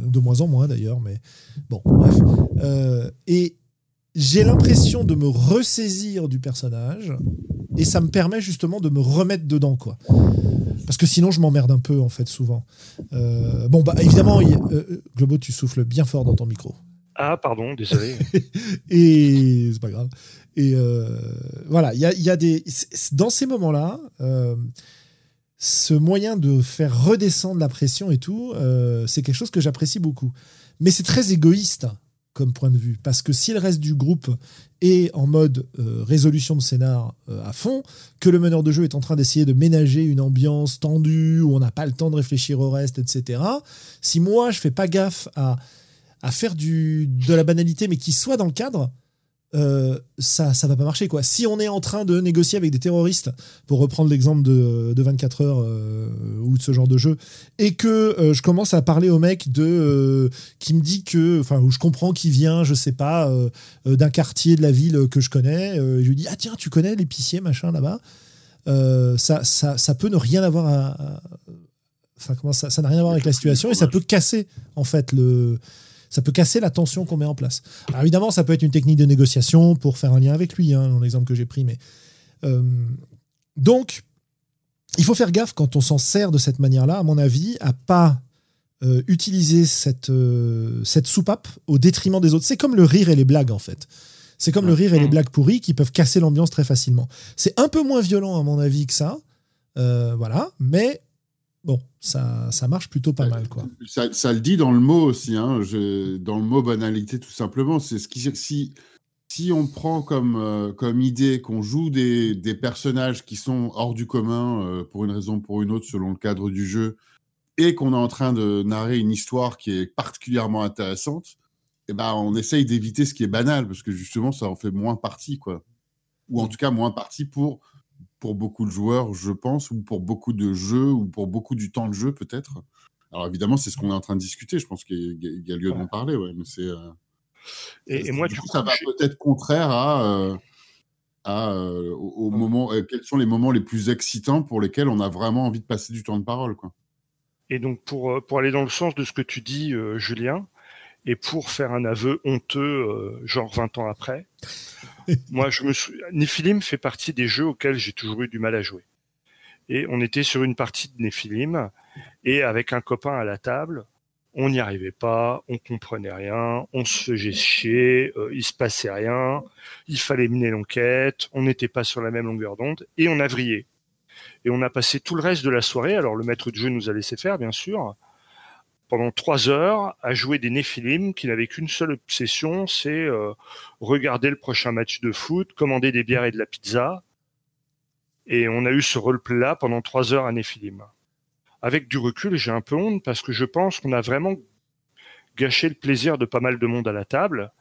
Speaker 1: de moins en moins d'ailleurs, mais bon, bref. Et j'ai l'impression de me ressaisir du personnage et ça me permet justement de me remettre dedans, quoi. Parce que sinon, je m'emmerde un peu, en fait, souvent. bon, bah, évidemment, Globo, tu souffles bien fort dans ton micro.
Speaker 2: Ah, pardon, désolé.
Speaker 1: et c'est pas grave. Et euh, voilà, il y a, y a, des. Dans ces moments-là, euh, ce moyen de faire redescendre la pression et tout, euh, c'est quelque chose que j'apprécie beaucoup. Mais c'est très égoïste comme point de vue, parce que si le reste du groupe est en mode résolution de scénar à fond, que le meneur de jeu est en train d'essayer de ménager une ambiance tendue, où on n'a pas le temps de réfléchir au reste, etc., si moi je fais pas gaffe à à faire du, de la banalité, mais qui soit dans le cadre, euh, ça ça va pas marcher quoi. Si on est en train de négocier avec des terroristes, pour reprendre l'exemple de, de, 24 heures euh, ou de ce genre de jeu, et que euh, je commence à parler au mec de qui me dit que, enfin où je comprends qu'il vient, je sais pas, d'un quartier de la ville que je connais, je lui dis ah tiens tu connais l'épicier machin là-bas, ça, ça, ça peut ne rien avoir enfin ça n'a rien à voir avec la situation et ça peut casser en fait le ça peut casser la tension qu'on met en place. Alors évidemment, ça peut être une technique de négociation pour faire un lien avec lui, hein, dans l'exemple que j'ai pris. Mais euh, donc, il faut faire gaffe quand on s'en sert de cette manière-là, à mon avis, à pas euh, utiliser cette, euh, cette soupape au détriment des autres. C'est comme le rire et les blagues, en fait. C'est comme le rire et les blagues pourries qui peuvent casser l'ambiance très facilement. C'est un peu moins violent, à mon avis, que ça. voilà. Mais bon, ça, ça marche plutôt pas mal. Quoi.
Speaker 3: Ça, le dit dans le mot aussi, hein, dans le mot banalité tout simplement. C'est ce qui, si, si on prend comme, euh, comme idée qu'on joue des, des, personnages qui sont hors du commun euh, pour une raison ou pour une autre selon le cadre du jeu, et qu'on est en train de narrer une histoire qui est particulièrement intéressante, eh ben, on essaye d'éviter ce qui est banal, parce que justement, ça en fait moins partie, quoi. Ou en tout cas, moins partie pour pour beaucoup de joueurs, je pense, ou pour beaucoup de jeux, ou pour beaucoup du temps de jeu, peut-être. Alors évidemment, c'est ce qu'on est en train de discuter. Je pense qu'il y, a lieu d'en parler, ouais. Mais c'est. Euh,
Speaker 2: et, moi, du coup,
Speaker 3: ça va peut-être contraire à. Euh, à euh, au, moment, quels sont les moments les plus excitants pour lesquels on a vraiment envie de passer du temps de parole, quoi.
Speaker 2: Et donc, pour, pour aller dans le sens de ce que tu dis, Julien, et pour faire un aveu honteux, genre 20 ans après, Moi, je me souviens, Nephilim fait partie des jeux auxquels j'ai toujours eu du mal à jouer. Et on était sur une partie de Nephilim, et avec un copain à la table, on n'y arrivait pas, on comprenait rien, on se faisait chier, euh, il se passait rien, il fallait mener l'enquête, on n'était pas sur la même longueur d'onde, et on a vrillé. Et on a passé tout le reste de la soirée, alors le maître de jeu nous a laissé faire, bien sûr, pendant trois heures à jouer des Néphilim qui n'avaient qu'une seule obsession, c'est euh, regarder le prochain match de foot, commander des bières et de la pizza. Et on a eu ce roleplay-là pendant trois heures à Néphilim. Avec du recul, j'ai un peu honte parce que je pense qu'on a vraiment gâché le plaisir de pas mal de monde à la table,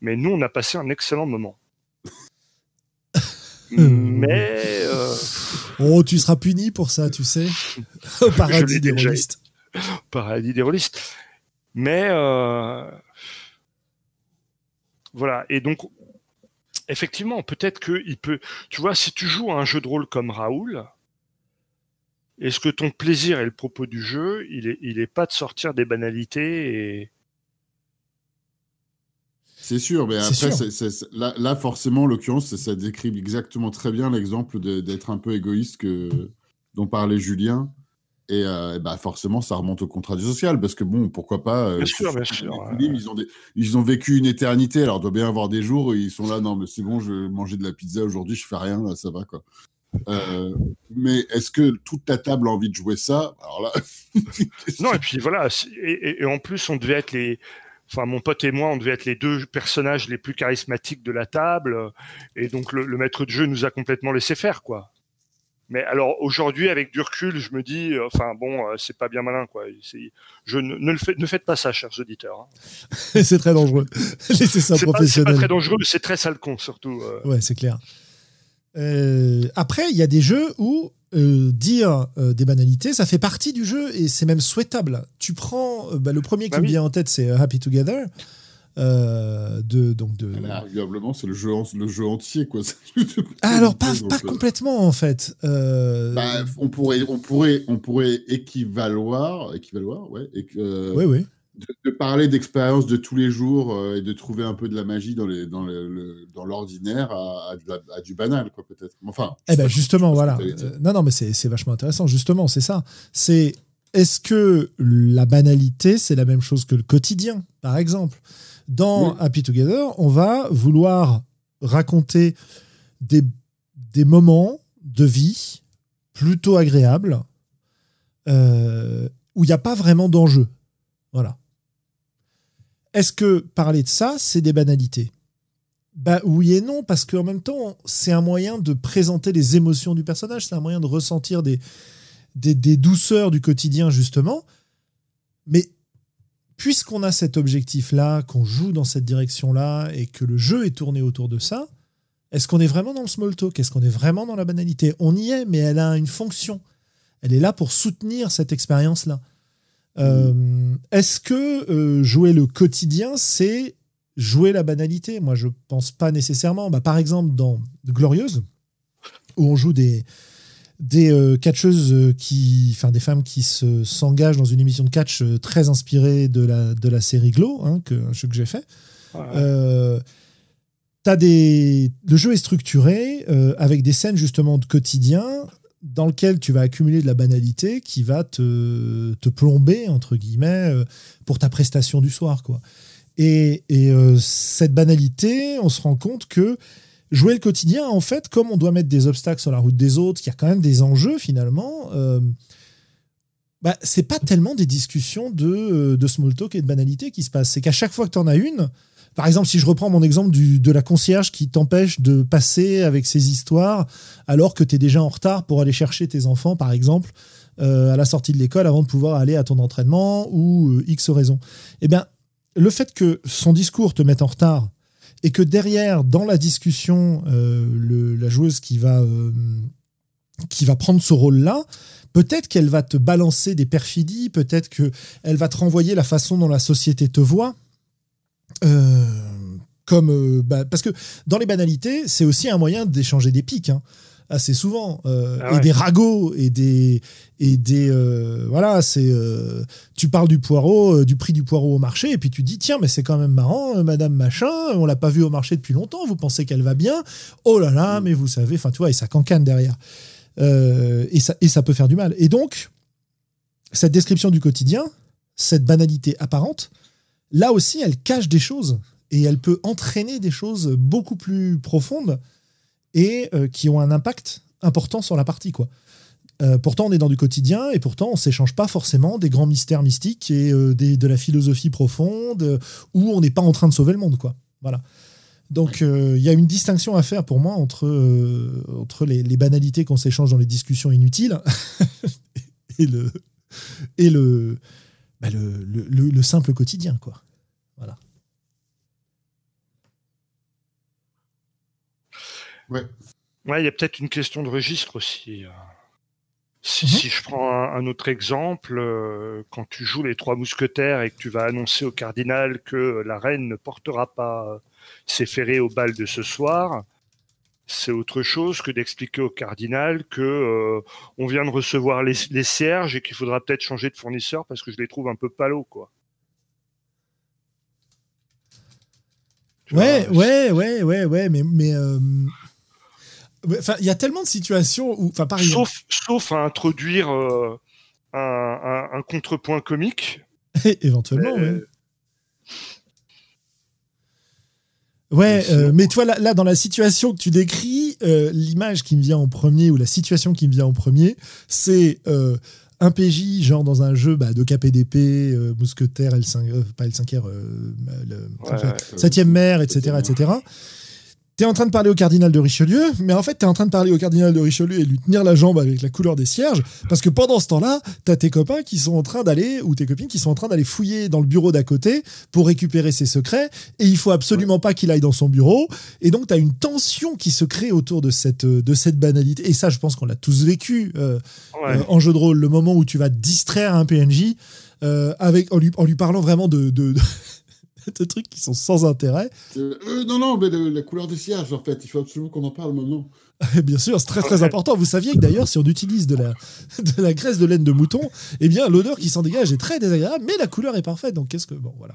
Speaker 2: mais nous, on a passé un excellent moment. mais... Euh,
Speaker 1: oh, tu seras puni pour ça, tu sais, au paradis des rôlistes
Speaker 2: paradis des rôlistes. Mais euh, voilà. Et donc, effectivement, peut-être qu'il peut. Tu vois, si tu joues à un jeu de rôle comme Raoul, est-ce que ton plaisir et le propos du jeu, il est, il est pas de sortir des banalités et.
Speaker 3: C'est sûr, mais après, là, là, forcément, l'occurrence, ça décrit exactement très bien l'exemple d'être un peu égoïste que, dont parlait Julien. Et, euh, bah forcément, ça remonte au contrat du social, parce que bon, pourquoi pas.
Speaker 2: Euh, bien sûr, bien sûr.
Speaker 3: Ils, ont ils ont vécu une éternité, alors il doit bien avoir des jours où ils sont là, non, mais c'est bon, je vais manger de la pizza aujourd'hui, je fais rien, là, ça va, quoi. Euh, mais est-ce que toute ta table a envie de jouer ça? Alors là.
Speaker 2: non, et puis voilà, et, en plus, on devait être les. Enfin, mon pote et moi, on devait être les deux personnages les plus charismatiques de la table, et donc le maître de jeu nous a complètement laissé faire, quoi. Mais alors aujourd'hui, avec du recul, je me dis, euh, enfin bon, euh, c'est pas bien malin, quoi. Je ne, ne, le ne faites pas ça, chers auditeurs.
Speaker 1: Hein. c'est très dangereux. Laissez ça professionnel. C'est
Speaker 2: pas très dangereux, c'est très sale con surtout.
Speaker 1: Euh. Ouais, c'est clair. après, il y a des jeux où dire des banalités, ça fait partie du jeu et c'est même souhaitable. Tu prends bah, le premier qui bah me vient en tête, c'est Happy Together. Euh, de, donc de...
Speaker 3: arguablement, c'est le jeu, le jeu entier, quoi.
Speaker 1: Ah, alors, pas, pas complètement, en fait. Euh...
Speaker 3: Bah, on, pourrait, on, pourrait, on pourrait équivaloir, équivaloir ouais, et que,
Speaker 1: oui, oui.
Speaker 3: De, parler d'expérience de tous les jours euh, et de trouver un peu de la magie dans l'ordinaire dans le, dans l'ordinaire à, à, du banal, quoi, peut-être. Enfin,
Speaker 1: eh ben, justement, voilà. Euh, non, non, mais c'est vachement intéressant. Justement, c'est ça. C'est est-ce que la banalité, c'est la même chose que le quotidien, par exemple? Dans Happy Together, on va vouloir raconter des, des moments de vie plutôt agréables euh, où il n'y a pas vraiment d'enjeu. Voilà. Est-ce que parler de ça, c'est des banalités? Bah oui et non, parce qu'en même temps, c'est un moyen de présenter les émotions du personnage, c'est un moyen de ressentir des, des, des, douceurs du quotidien, justement. Mais puisqu'on a cet objectif-là, qu'on joue dans cette direction-là et que le jeu est tourné autour de ça, est-ce qu'on est vraiment dans le small talk? Est-ce qu'on est vraiment dans la banalité? On y est, mais elle a une fonction. Elle est là pour soutenir cette expérience-là. Euh, est-ce que euh, jouer le quotidien, c'est jouer la banalité? Moi, je pense pas nécessairement. Bah, par exemple, dans Glorieuse, où on joue des, des euh, catcheuses euh, qui, enfin des femmes qui se s'engagent dans une émission de catch euh, très inspirée de la de la série Glow, hein, que un jeu que j'ai fait. as des, le jeu est structuré avec des scènes justement de quotidien dans lequel tu vas accumuler de la banalité qui va te, te plomber entre guillemets pour ta prestation du soir quoi. Et, et cette banalité, on se rend compte que jouer le quotidien, en fait, comme on doit mettre des obstacles sur la route des autres, qu'il y a quand même des enjeux finalement, euh, bah, c'est pas tellement des discussions de, euh, de small talk et de banalité qui se passent. C'est qu'à chaque fois que tu en as une, par exemple, si je reprends mon exemple de la concierge qui t'empêche de passer avec ses histoires alors que tu es déjà en retard pour aller chercher tes enfants, par exemple, euh, à la sortie de l'école avant de pouvoir aller à ton entraînement ou euh, X raison. Eh bien, le fait que son discours te mette en retard et que derrière, dans la discussion, euh, la joueuse qui va, euh, qui va prendre ce rôle-là, peut-être qu'elle va te balancer des perfidies, peut-être qu'elle va te renvoyer la façon dont la société te voit. Euh, comme, bah, parce que dans les banalités, c'est aussi un moyen d'échanger des pics. Assez souvent euh, ah et des ragots et des et des euh, voilà c'est euh, tu parles du poireau du prix du poireau au marché et puis tu dis tiens mais c'est quand même marrant madame machin on l'a pas vu au marché depuis longtemps vous pensez qu'elle va bien oh là là mm. mais vous savez enfin tu vois et ça cancane derrière. Et ça et ça peut faire du mal. Et donc cette description du quotidien cette banalité apparente là aussi elle cache des choses et elle peut entraîner des choses beaucoup plus profondes et euh, qui ont un impact important sur la partie. quoi. Euh, pourtant, on est dans du quotidien et pourtant, on s'échange pas forcément des grands mystères mystiques et euh, de la philosophie profonde où on n'est pas en train de sauver le monde. quoi. Voilà. Donc, il y a une distinction à faire pour moi entre, les, banalités qu'on s'échange dans les discussions inutiles et bah, le, le, simple quotidien. quoi. Voilà.
Speaker 3: Ouais.
Speaker 2: Ouais, il y a peut-être une question de registre aussi. Euh. Si, mhm. si je prends un, autre exemple, euh, quand tu joues les trois mousquetaires et que tu vas annoncer au cardinal que la reine ne portera pas ses ferrets au bal de ce soir, c'est autre chose que d'expliquer au cardinal que euh, on vient de recevoir les, les cierges et qu'il faudra peut-être changer de fournisseur parce que je les trouve un peu palos, quoi.
Speaker 1: ouais, ouais, ouais, ouais, ouais, mais, mais il y a tellement de situations où, enfin,
Speaker 2: sauf, sauf à introduire euh, un, contrepoint comique.
Speaker 1: Éventuellement, oui. Ouais, euh, mais toi, là, là, dans la situation que tu décris, euh, l'image qui me vient en premier, ou la situation qui me vient en premier, c'est un PJ, genre dans un jeu bah, de KPDP, Mousquetaire, L5, pas L5R, le, 7ème mer, etc., etc., tu en train de parler au cardinal de Richelieu, mais en fait, tu es en train de parler au cardinal de Richelieu et lui tenir la jambe avec la couleur des cierges, parce que pendant ce temps-là, tu as tes copains qui sont en train d'aller, ou tes copines qui sont en train d'aller fouiller dans le bureau d'à côté pour récupérer ses secrets, et il faut absolument pas qu'il aille dans son bureau, et donc tu as une tension qui se crée autour de cette, de cette banalité, et ça, je pense qu'on l'a tous vécu euh, euh, en jeu de rôle, le moment où tu vas distraire un PNJ euh, avec, en lui, en lui parlant vraiment de de trucs qui sont sans intérêt.
Speaker 3: Euh, non, non, mais la couleur du sillage, en fait, il faut absolument qu'on en parle maintenant.
Speaker 1: Bien sûr, c'est très très important. Vous saviez que d'ailleurs, si on utilise de la, de la graisse de laine de mouton, eh bien, l'odeur qui s'en dégage est très désagréable, mais la couleur est parfaite. Donc, qu'est-ce que. Bon, voilà.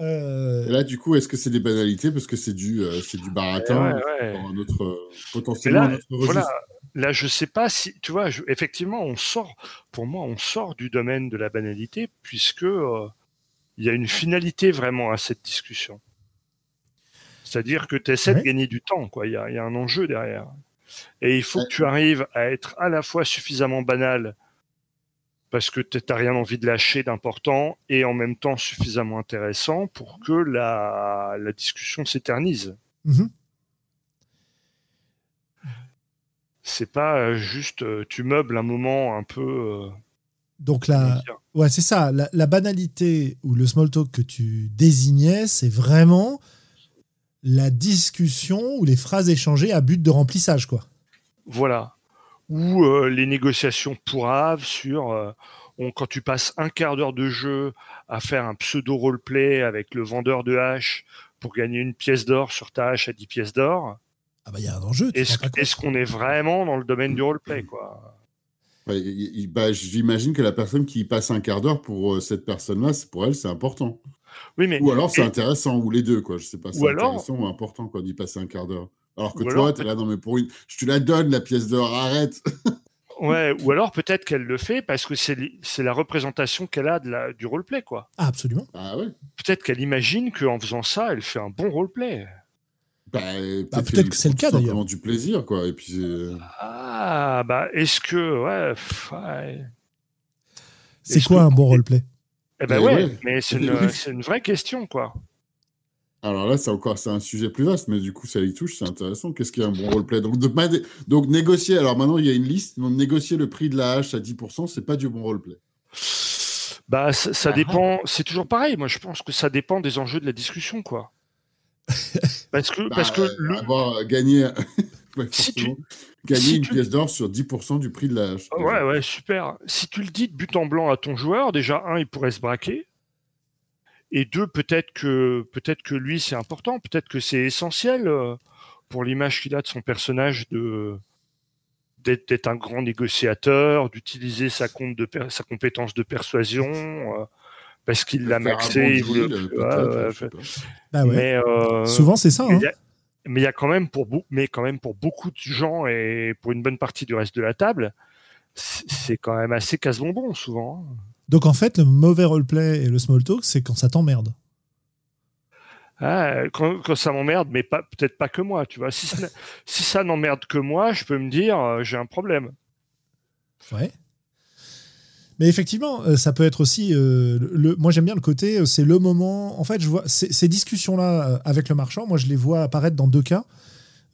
Speaker 3: Euh, Et là, du coup, est-ce que c'est des banalités parce que c'est du, euh, c'est du baratin
Speaker 2: un
Speaker 3: autre, potentiellement un autre
Speaker 2: Voilà. Là, je sais pas si, tu vois, effectivement, on sort, pour moi, on sort du domaine de la banalité puisque il y a une finalité vraiment à cette discussion. C'est-à-dire que tu essaies de gagner du temps, quoi. Il y a, un enjeu derrière. Et il faut que tu arrives à être à la fois suffisamment banal parce que tu n'as rien envie de lâcher d'important et en même temps suffisamment intéressant pour que la, discussion s'éternise. Mm-hmm. C'est pas euh, juste euh, tu meubles un moment un peu.
Speaker 1: Donc la, ouais, c'est ça. La, banalité ou le small talk que tu désignais, c'est vraiment la discussion ou les phrases échangées à but de remplissage, quoi.
Speaker 2: Voilà. Ou euh, les négociations pourraves sur euh, quand tu passes un quart d'heure de jeu à faire un pseudo roleplay avec le vendeur de hache pour gagner une pièce d'or sur ta hache à 10 pièces d'or.
Speaker 1: Ah bah il y a un enjeu.
Speaker 2: Est-ce qu'on est vraiment dans le domaine du roleplay, quoi?
Speaker 3: Bah, J'imagine que la personne qui passe un quart d'heure pour euh, cette personne-là, pour elle, c'est important.
Speaker 2: Oui, mais,
Speaker 3: ou alors c'est intéressant, ou les deux, quoi. Je sais pas, c'est intéressant ou important quoi, d'y passer un quart d'heure. Alors que toi, tu es là, non, mais pour une. Je te la donne, la pièce d'or, arrête
Speaker 2: Ouais, ou alors peut-être qu'elle le fait parce que c'est la représentation qu'elle a de la, du roleplay, quoi.
Speaker 1: Ah, absolument.
Speaker 3: Ah, ouais.
Speaker 2: Peut-être qu'elle imagine qu'en faisant ça, elle fait un bon roleplay.
Speaker 3: Bah,
Speaker 1: bah, peut-être que c'est le cas d'ailleurs.
Speaker 3: du plaisir, quoi. Et puis.
Speaker 2: Ah, bah, est-ce que. Ouais.
Speaker 1: C'est quoi un bon roleplay?
Speaker 2: Eh ben ouais, mais c'est une, vraie question, quoi.
Speaker 3: Alors là, c'est encore c'est un sujet plus vaste, mais du coup, ça y touche, c'est intéressant. Qu'est-ce qu'est un bon roleplay? Donc, donc, négocier, alors maintenant, il y a une liste. Donc, négocier le prix de la hache à 10%, c'est pas du bon roleplay.
Speaker 2: Bah, ça, ah. dépend. C'est toujours pareil. Moi, je pense que ça dépend des enjeux de la discussion, quoi. Parce que, parce que
Speaker 3: avoir gagné, gagner une pièce d'or sur 10% du prix de la hache.
Speaker 2: Ouais, ouais, super. Si tu le dis de but en blanc à ton joueur, déjà, un, il pourrait se braquer. Et deux, peut-être que, peut-être que lui, c'est important. Peut-être que c'est essentiel euh, pour l'image qu'il a de son personnage de, d'être, un grand négociateur, d'utiliser sa, compte de, sa compétence de persuasion. Parce qu'il l'a maxé. Il voulait...
Speaker 1: Bah mais, euh, Souvent, c'est ça. Hein.
Speaker 2: Mais il y a quand même pour mais quand même pour beaucoup de gens et pour une bonne partie du reste de la table, c'est quand même assez casse-bonbon souvent. Hein.
Speaker 1: Donc en fait, le mauvais roleplay et le small talk, c'est quand ça t'emmerde.
Speaker 2: Ah, quand, ça m'emmerde, mais pas peut-être pas que moi, tu vois. Si, si ça n'emmerde que moi, je peux me dire euh, j'ai un problème.
Speaker 1: Ouais. Mais effectivement, euh, ça peut être aussi. Euh, le, moi, j'aime bien le côté. Euh, c'est le moment. En fait, je vois ces, discussions-là avec le marchand. Moi, je les vois apparaître dans deux cas.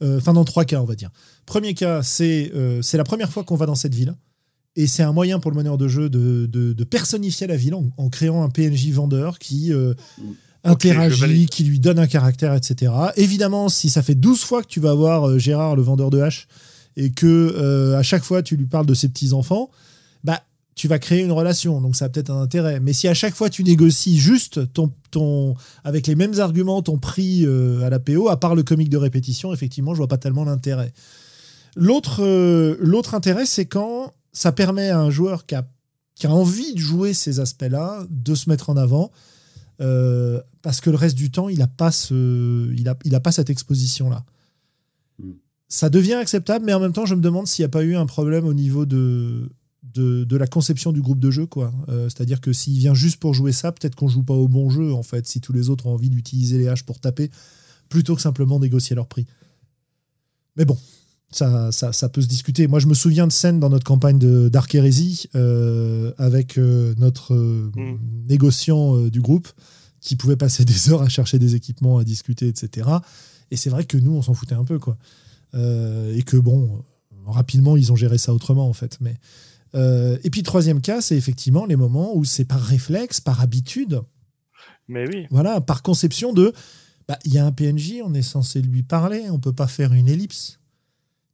Speaker 1: Enfin, dans trois cas, on va dire. Premier cas, c'est c'est la première fois qu'on va dans cette ville. Et c'est un moyen pour le meneur de jeu de, de, personnifier la ville en, créant un PNJ vendeur qui interagit, qui lui donne un caractère, etc. Évidemment, si ça fait 12 fois que tu vas voir Gérard, le vendeur de hache, et que à chaque fois tu lui parles de ses petits-enfants, bah tu vas créer une relation, donc ça a peut-être un intérêt. Mais si à chaque fois tu négocies juste ton, ton, avec les mêmes arguments ton prix euh, à la PO, à part le comique de répétition, effectivement, je vois pas tellement l'intérêt. L'autre euh, l'autre intérêt, c'est quand ça permet à un joueur qui a, qui a envie de jouer ces aspects-là de se mettre en avant, euh, parce que le reste du temps, il n'a pas, ce, il a, il a pas cette exposition-là. Hmm. Ça devient acceptable, mais en même temps, je me demande s'il n'y a pas eu un problème au niveau de, de, la conception du groupe de jeu. quoi. Euh, c'est-à-dire que s'il vient juste pour jouer ça, peut-être qu'on joue pas au bon jeu, en fait, si tous les autres ont envie d'utiliser les haches pour taper, plutôt que simplement négocier leur prix. Mais bon, ça, ça, peut se discuter. Moi, je me souviens de scènes dans notre campagne Heresy euh, avec euh, notre mm. négociant du groupe qui pouvait passer des heures à chercher des équipements, à discuter, etc. Et c'est vrai que nous, on s'en foutait un peu, quoi. et que bon, rapidement, ils ont géré ça autrement, en fait. Mais euh, et puis, troisième cas, c'est effectivement les moments où c'est par réflexe, par habitude.
Speaker 2: Mais oui.
Speaker 1: Voilà, par conception de. Bah, il y a un PNJ, on est censé lui parler, on peut pas faire une ellipse.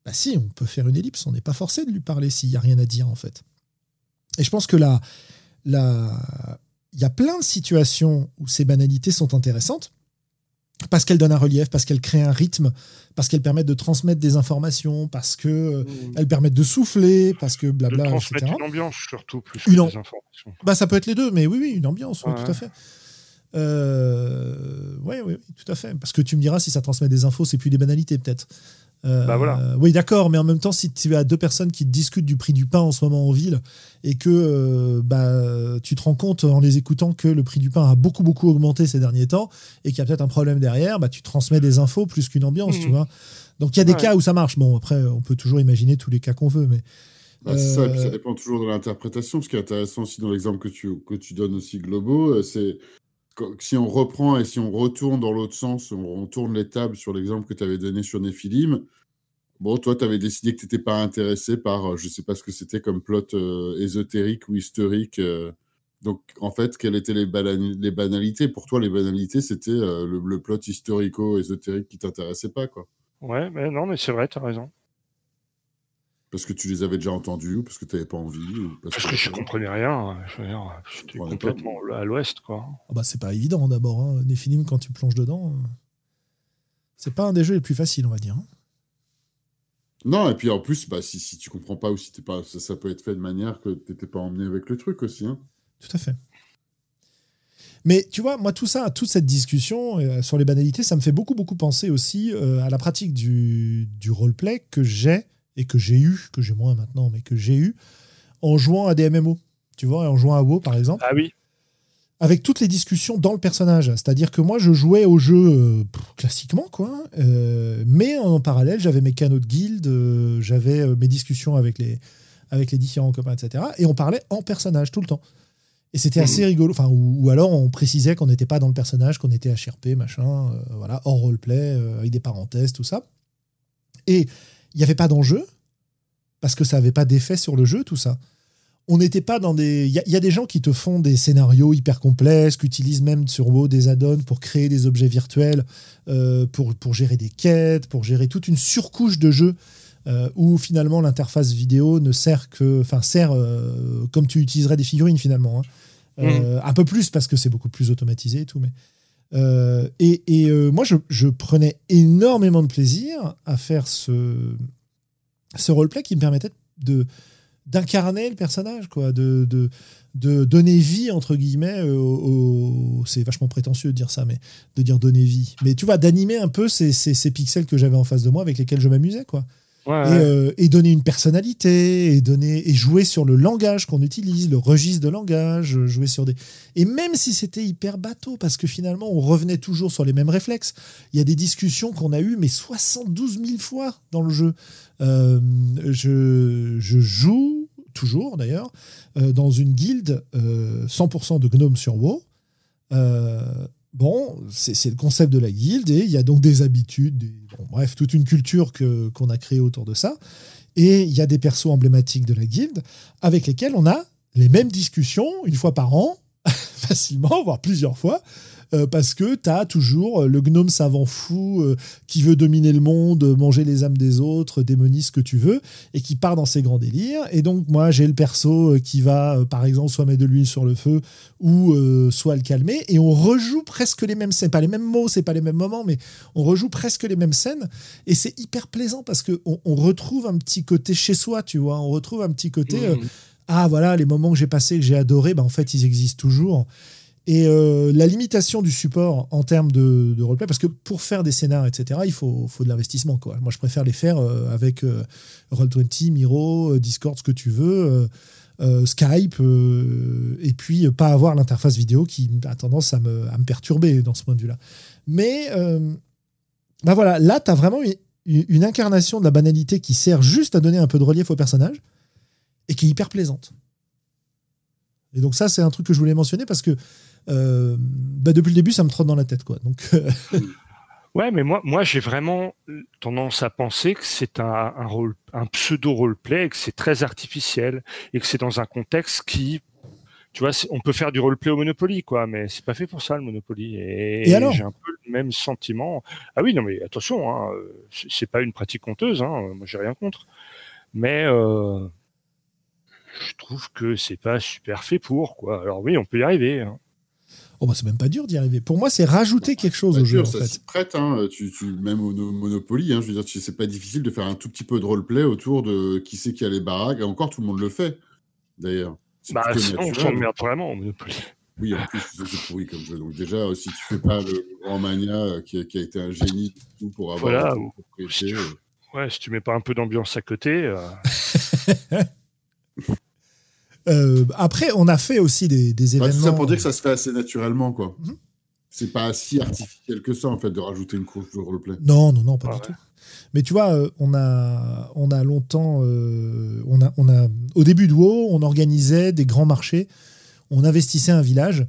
Speaker 1: Bah si, on peut faire une ellipse, on n'est pas forcé de lui parler s'il n'y a rien à dire en fait. Et je pense que là, là, il y a plein de situations où ces banalités sont intéressantes parce qu'elles donnent un relief, parce qu'elles créent un rythme, parce qu'elles permettent de transmettre des informations, parce qu'elles mmh. permettent de souffler, parce que blabla,
Speaker 2: de transmettre une ambiance surtout plus que
Speaker 1: des
Speaker 2: informations.
Speaker 1: Bah ça peut être les deux, mais oui, oui, une ambiance, tout à fait. Euh, oui, oui, tout à fait. Parce que tu me diras, si ça transmet des infos, c'est plus des banalités, peut-être.
Speaker 2: Euh, bah voilà.
Speaker 1: Oui, d'accord, mais en même temps, si tu as deux personnes qui discutent du prix du pain en ce moment en ville et que euh, bah, tu te rends compte en les écoutant que le prix du pain a beaucoup, beaucoup augmenté ces derniers temps et qu'il y a peut-être un problème derrière, bah, tu transmets des infos plus qu'une ambiance, tu mmh. vois. Donc il y a des cas où ça marche. Bon, après, on peut toujours imaginer tous les cas qu'on veut, mais.
Speaker 3: Bah, ça, ça dépend toujours de l'interprétation. Ce qui est intéressant aussi dans l'exemple que tu, que tu donnes aussi, Globo, c'est si on reprend et si on retourne dans l'autre sens, on tourne les tables sur l'exemple que tu avais donné sur Néphilim, bon, toi, tu avais décidé que tu n'étais pas intéressé par, euh, je ne sais pas ce que c'était comme plot euh, ésotérique ou historique. Euh. donc, en fait, quelles étaient les, banalités? Pour toi, les banalités, c'était le, plot historico-ésotérique qui t'intéressait pas, quoi.
Speaker 2: Ouais, mais non, mais c'est vrai, tu as raison.
Speaker 3: Parce que tu les avais déjà entendus ou parce que tu n'avais pas envie
Speaker 2: Parce, que, je ne comprenais rien. J'étais complètement à l'ouest. quoi.
Speaker 1: Ah bah, c'est pas évident d'abord. Hein. films, quand tu plonges dedans, c'est pas un des jeux les plus faciles, on va dire. Hein.
Speaker 3: Non, et puis en plus, bah, si, si tu comprends pas ou si t'es pas, ça, peut être fait de manière que tu n'étais pas emmené avec le truc aussi. Hein.
Speaker 1: Tout à fait. Mais tu vois, moi, tout ça, toute cette discussion euh, sur les banalités, ça me fait beaucoup, beaucoup penser aussi euh, à la pratique du, du roleplay que j'ai et que j'ai eu, que j'ai moins maintenant, mais que j'ai eu en jouant à des MMO. Tu vois, en jouant à WoW par exemple.
Speaker 2: Ah oui.
Speaker 1: Avec toutes les discussions dans le personnage. C'est-à-dire que moi, je jouais au jeu euh, classiquement, quoi. Euh, mais en parallèle, j'avais mes canaux de guild, euh, j'avais mes discussions avec les, avec les différents copains, etc. Et on parlait en personnage tout le temps. Et c'était assez mmh. rigolo. Enfin, ou, alors on précisait qu'on n'était pas dans le personnage, qu'on était HRP, machin, voilà, hors roleplay, avec des parenthèses, tout ça. Et il n'y avait pas d'enjeu, parce que ça n'avait pas d'effet sur le jeu, tout ça. On n'était pas dans des. Il y, a des gens qui te font des scénarios hyper complexes, qui utilisent même sur WoW des add-ons pour créer des objets virtuels, euh, pour, pour gérer des quêtes, pour gérer toute une surcouche de jeu euh, où finalement l'interface vidéo ne sert que. Enfin, sert euh, comme tu utiliserais des figurines finalement. Hein. Mm. Un peu plus parce que c'est beaucoup plus automatisé et tout, mais. Et, et moi, je, prenais énormément de plaisir à faire ce, roleplay qui me permettait de d'incarner le personnage, quoi, de, de, donner vie, entre guillemets, au, c'est vachement prétentieux de dire ça, mais de dire donner vie. Mais tu vois, d'animer un peu ces, ces, ces, pixels que j'avais en face de moi avec lesquels je m'amusais, quoi.
Speaker 2: Euh,
Speaker 1: et, donner une personnalité et donner et jouer sur le langage qu'on utilise le registre de langage jouer sur des et même si c'était hyper bateau parce que finalement on revenait toujours sur les mêmes réflexes il y a des discussions qu'on a eues mais 72 000 fois dans le jeu. Euh, je, je, joue toujours d'ailleurs euh, dans une guilde 100% de gnomes sur WoW Bon, c'est le concept de la guilde et il y a donc des habitudes, bref, toute une culture qu'on a créée autour de ça. Et il y a des persos emblématiques de la guilde avec lesquels on a les mêmes discussions une fois par an, facilement, voire plusieurs fois, euh, parce que tu as toujours euh, le gnome savant fou euh, qui veut dominer le monde, manger les âmes des autres, démoniser ce que tu veux, et qui part dans ses grands délires. Et donc, moi, j'ai le perso qui va, par exemple, soit mettre de l'huile sur le feu, ou soit le calmer, et on rejoue presque les mêmes scènes. Pas les mêmes mots, c'est pas les mêmes moments, mais on rejoue presque les mêmes scènes, et c'est hyper plaisant parce qu'on on retrouve un petit côté chez soi, tu vois, on retrouve un petit côté... Mmh. ah voilà, les moments que j'ai passés, que j'ai adorés, bah, en fait, ils existent toujours. Et euh, la limitation du support en termes de, de, roleplay, parce que pour faire des scénars, etc., il faut, de l'investissement. Moi, je préfère les faire euh, avec euh, Roll20, Miro, Discord, ce que tu veux, Skype, et puis pas avoir l'interface vidéo qui a tendance à me, à me perturber dans ce point de vue-là. Mais bah voilà, là, tu as vraiment une, incarnation de la banalité qui sert juste à donner un peu de relief au personnage et qui est hyper plaisante. Et donc ça, c'est un truc que je voulais mentionner parce que euh, bah depuis le début, ça me trotte dans la tête. Quoi. Donc, euh,
Speaker 2: ouais, mais moi, moi j'ai vraiment tendance à penser que c'est un, un, rôle, un pseudo roleplay, que c'est très artificiel et que c'est dans un contexte qui, tu vois, on peut faire du roleplay au Monopoly, quoi, mais c'est pas fait pour ça le Monopoly. Et,
Speaker 1: et alors
Speaker 2: j'ai un peu le même sentiment. Ah oui, non, mais attention, hein, c'est pas une pratique honteuse. Hein, moi, j'ai rien contre, mais euh, je trouve que c'est pas super fait pour quoi. Alors oui, on peut y arriver. Hein.
Speaker 1: Oh bah c'est même pas dur d'y arriver. Pour moi, c'est rajouter quelque chose
Speaker 3: Pas
Speaker 1: au jeu.
Speaker 3: dur,
Speaker 1: en
Speaker 3: ça
Speaker 1: fait.
Speaker 3: s'y prête, hein. tu, tu, même au no- Monopoly, hein, je veux dire, tu- c'est pas difficile de faire un tout petit peu de roleplay autour de qui c'est qui a les baraques. Et encore, tout le monde le fait, d'ailleurs. C'est
Speaker 2: Bah, sinon, on s'emmerde vraiment au Monopoly.
Speaker 3: Oui, en plus, c'est pourri comme jeu. Donc déjà, euh, si tu fais pas le grand mania euh, qui a, qui a été un génie pour avoir
Speaker 2: Voilà, ou-
Speaker 3: propriété, euh,
Speaker 2: Ouais, si tu mets pas un peu d'ambiance à côté. euh,
Speaker 1: Euh, après, on a fait aussi des, des événements.
Speaker 3: ça pour dire que ça se fait assez naturellement, quoi.
Speaker 1: Mhm.
Speaker 3: C'est pas si artificiel que ça, en fait, de rajouter une couche de roleplay.
Speaker 1: Non, non, non, pas
Speaker 2: Ah
Speaker 1: du
Speaker 2: ouais.
Speaker 1: tout. Mais tu vois, euh, on a, on a longtemps, euh, on a, on a, au début de WoW, on organisait des grands marchés. On investissait un village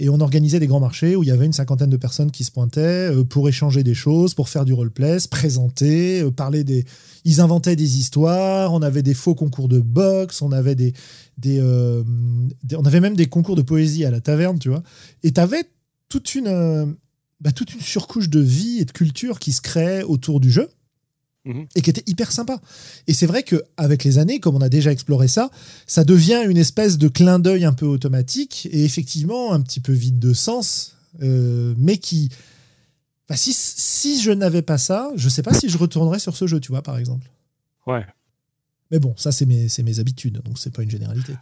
Speaker 1: et on organisait des grands marchés où il y avait une cinquantaine de personnes qui se pointaient euh, pour échanger des choses, pour faire du roleplay, se présenter, euh, parler des. Ils inventaient des histoires. On avait des faux concours de boxe. On avait euh, des- on avait même des concours de poésie à la taverne, tu vois. Et tu avais toute une, bah, toute une surcouche de vie et de culture qui se créait autour du jeu
Speaker 2: Mhm.
Speaker 1: et qui était hyper sympa. Et c'est vrai qu'avec les années, comme on a déjà exploré ça, ça devient une espèce de clin d'œil un peu automatique et effectivement un petit peu vide de sens, euh, mais qui... Si, si je n'avais pas ça, je sais pas si je retournerais sur ce jeu, tu vois, par exemple.
Speaker 2: Ouais.
Speaker 1: Mais bon, ça, c'est mes, c'est mes habitudes, donc c'est pas une généralité.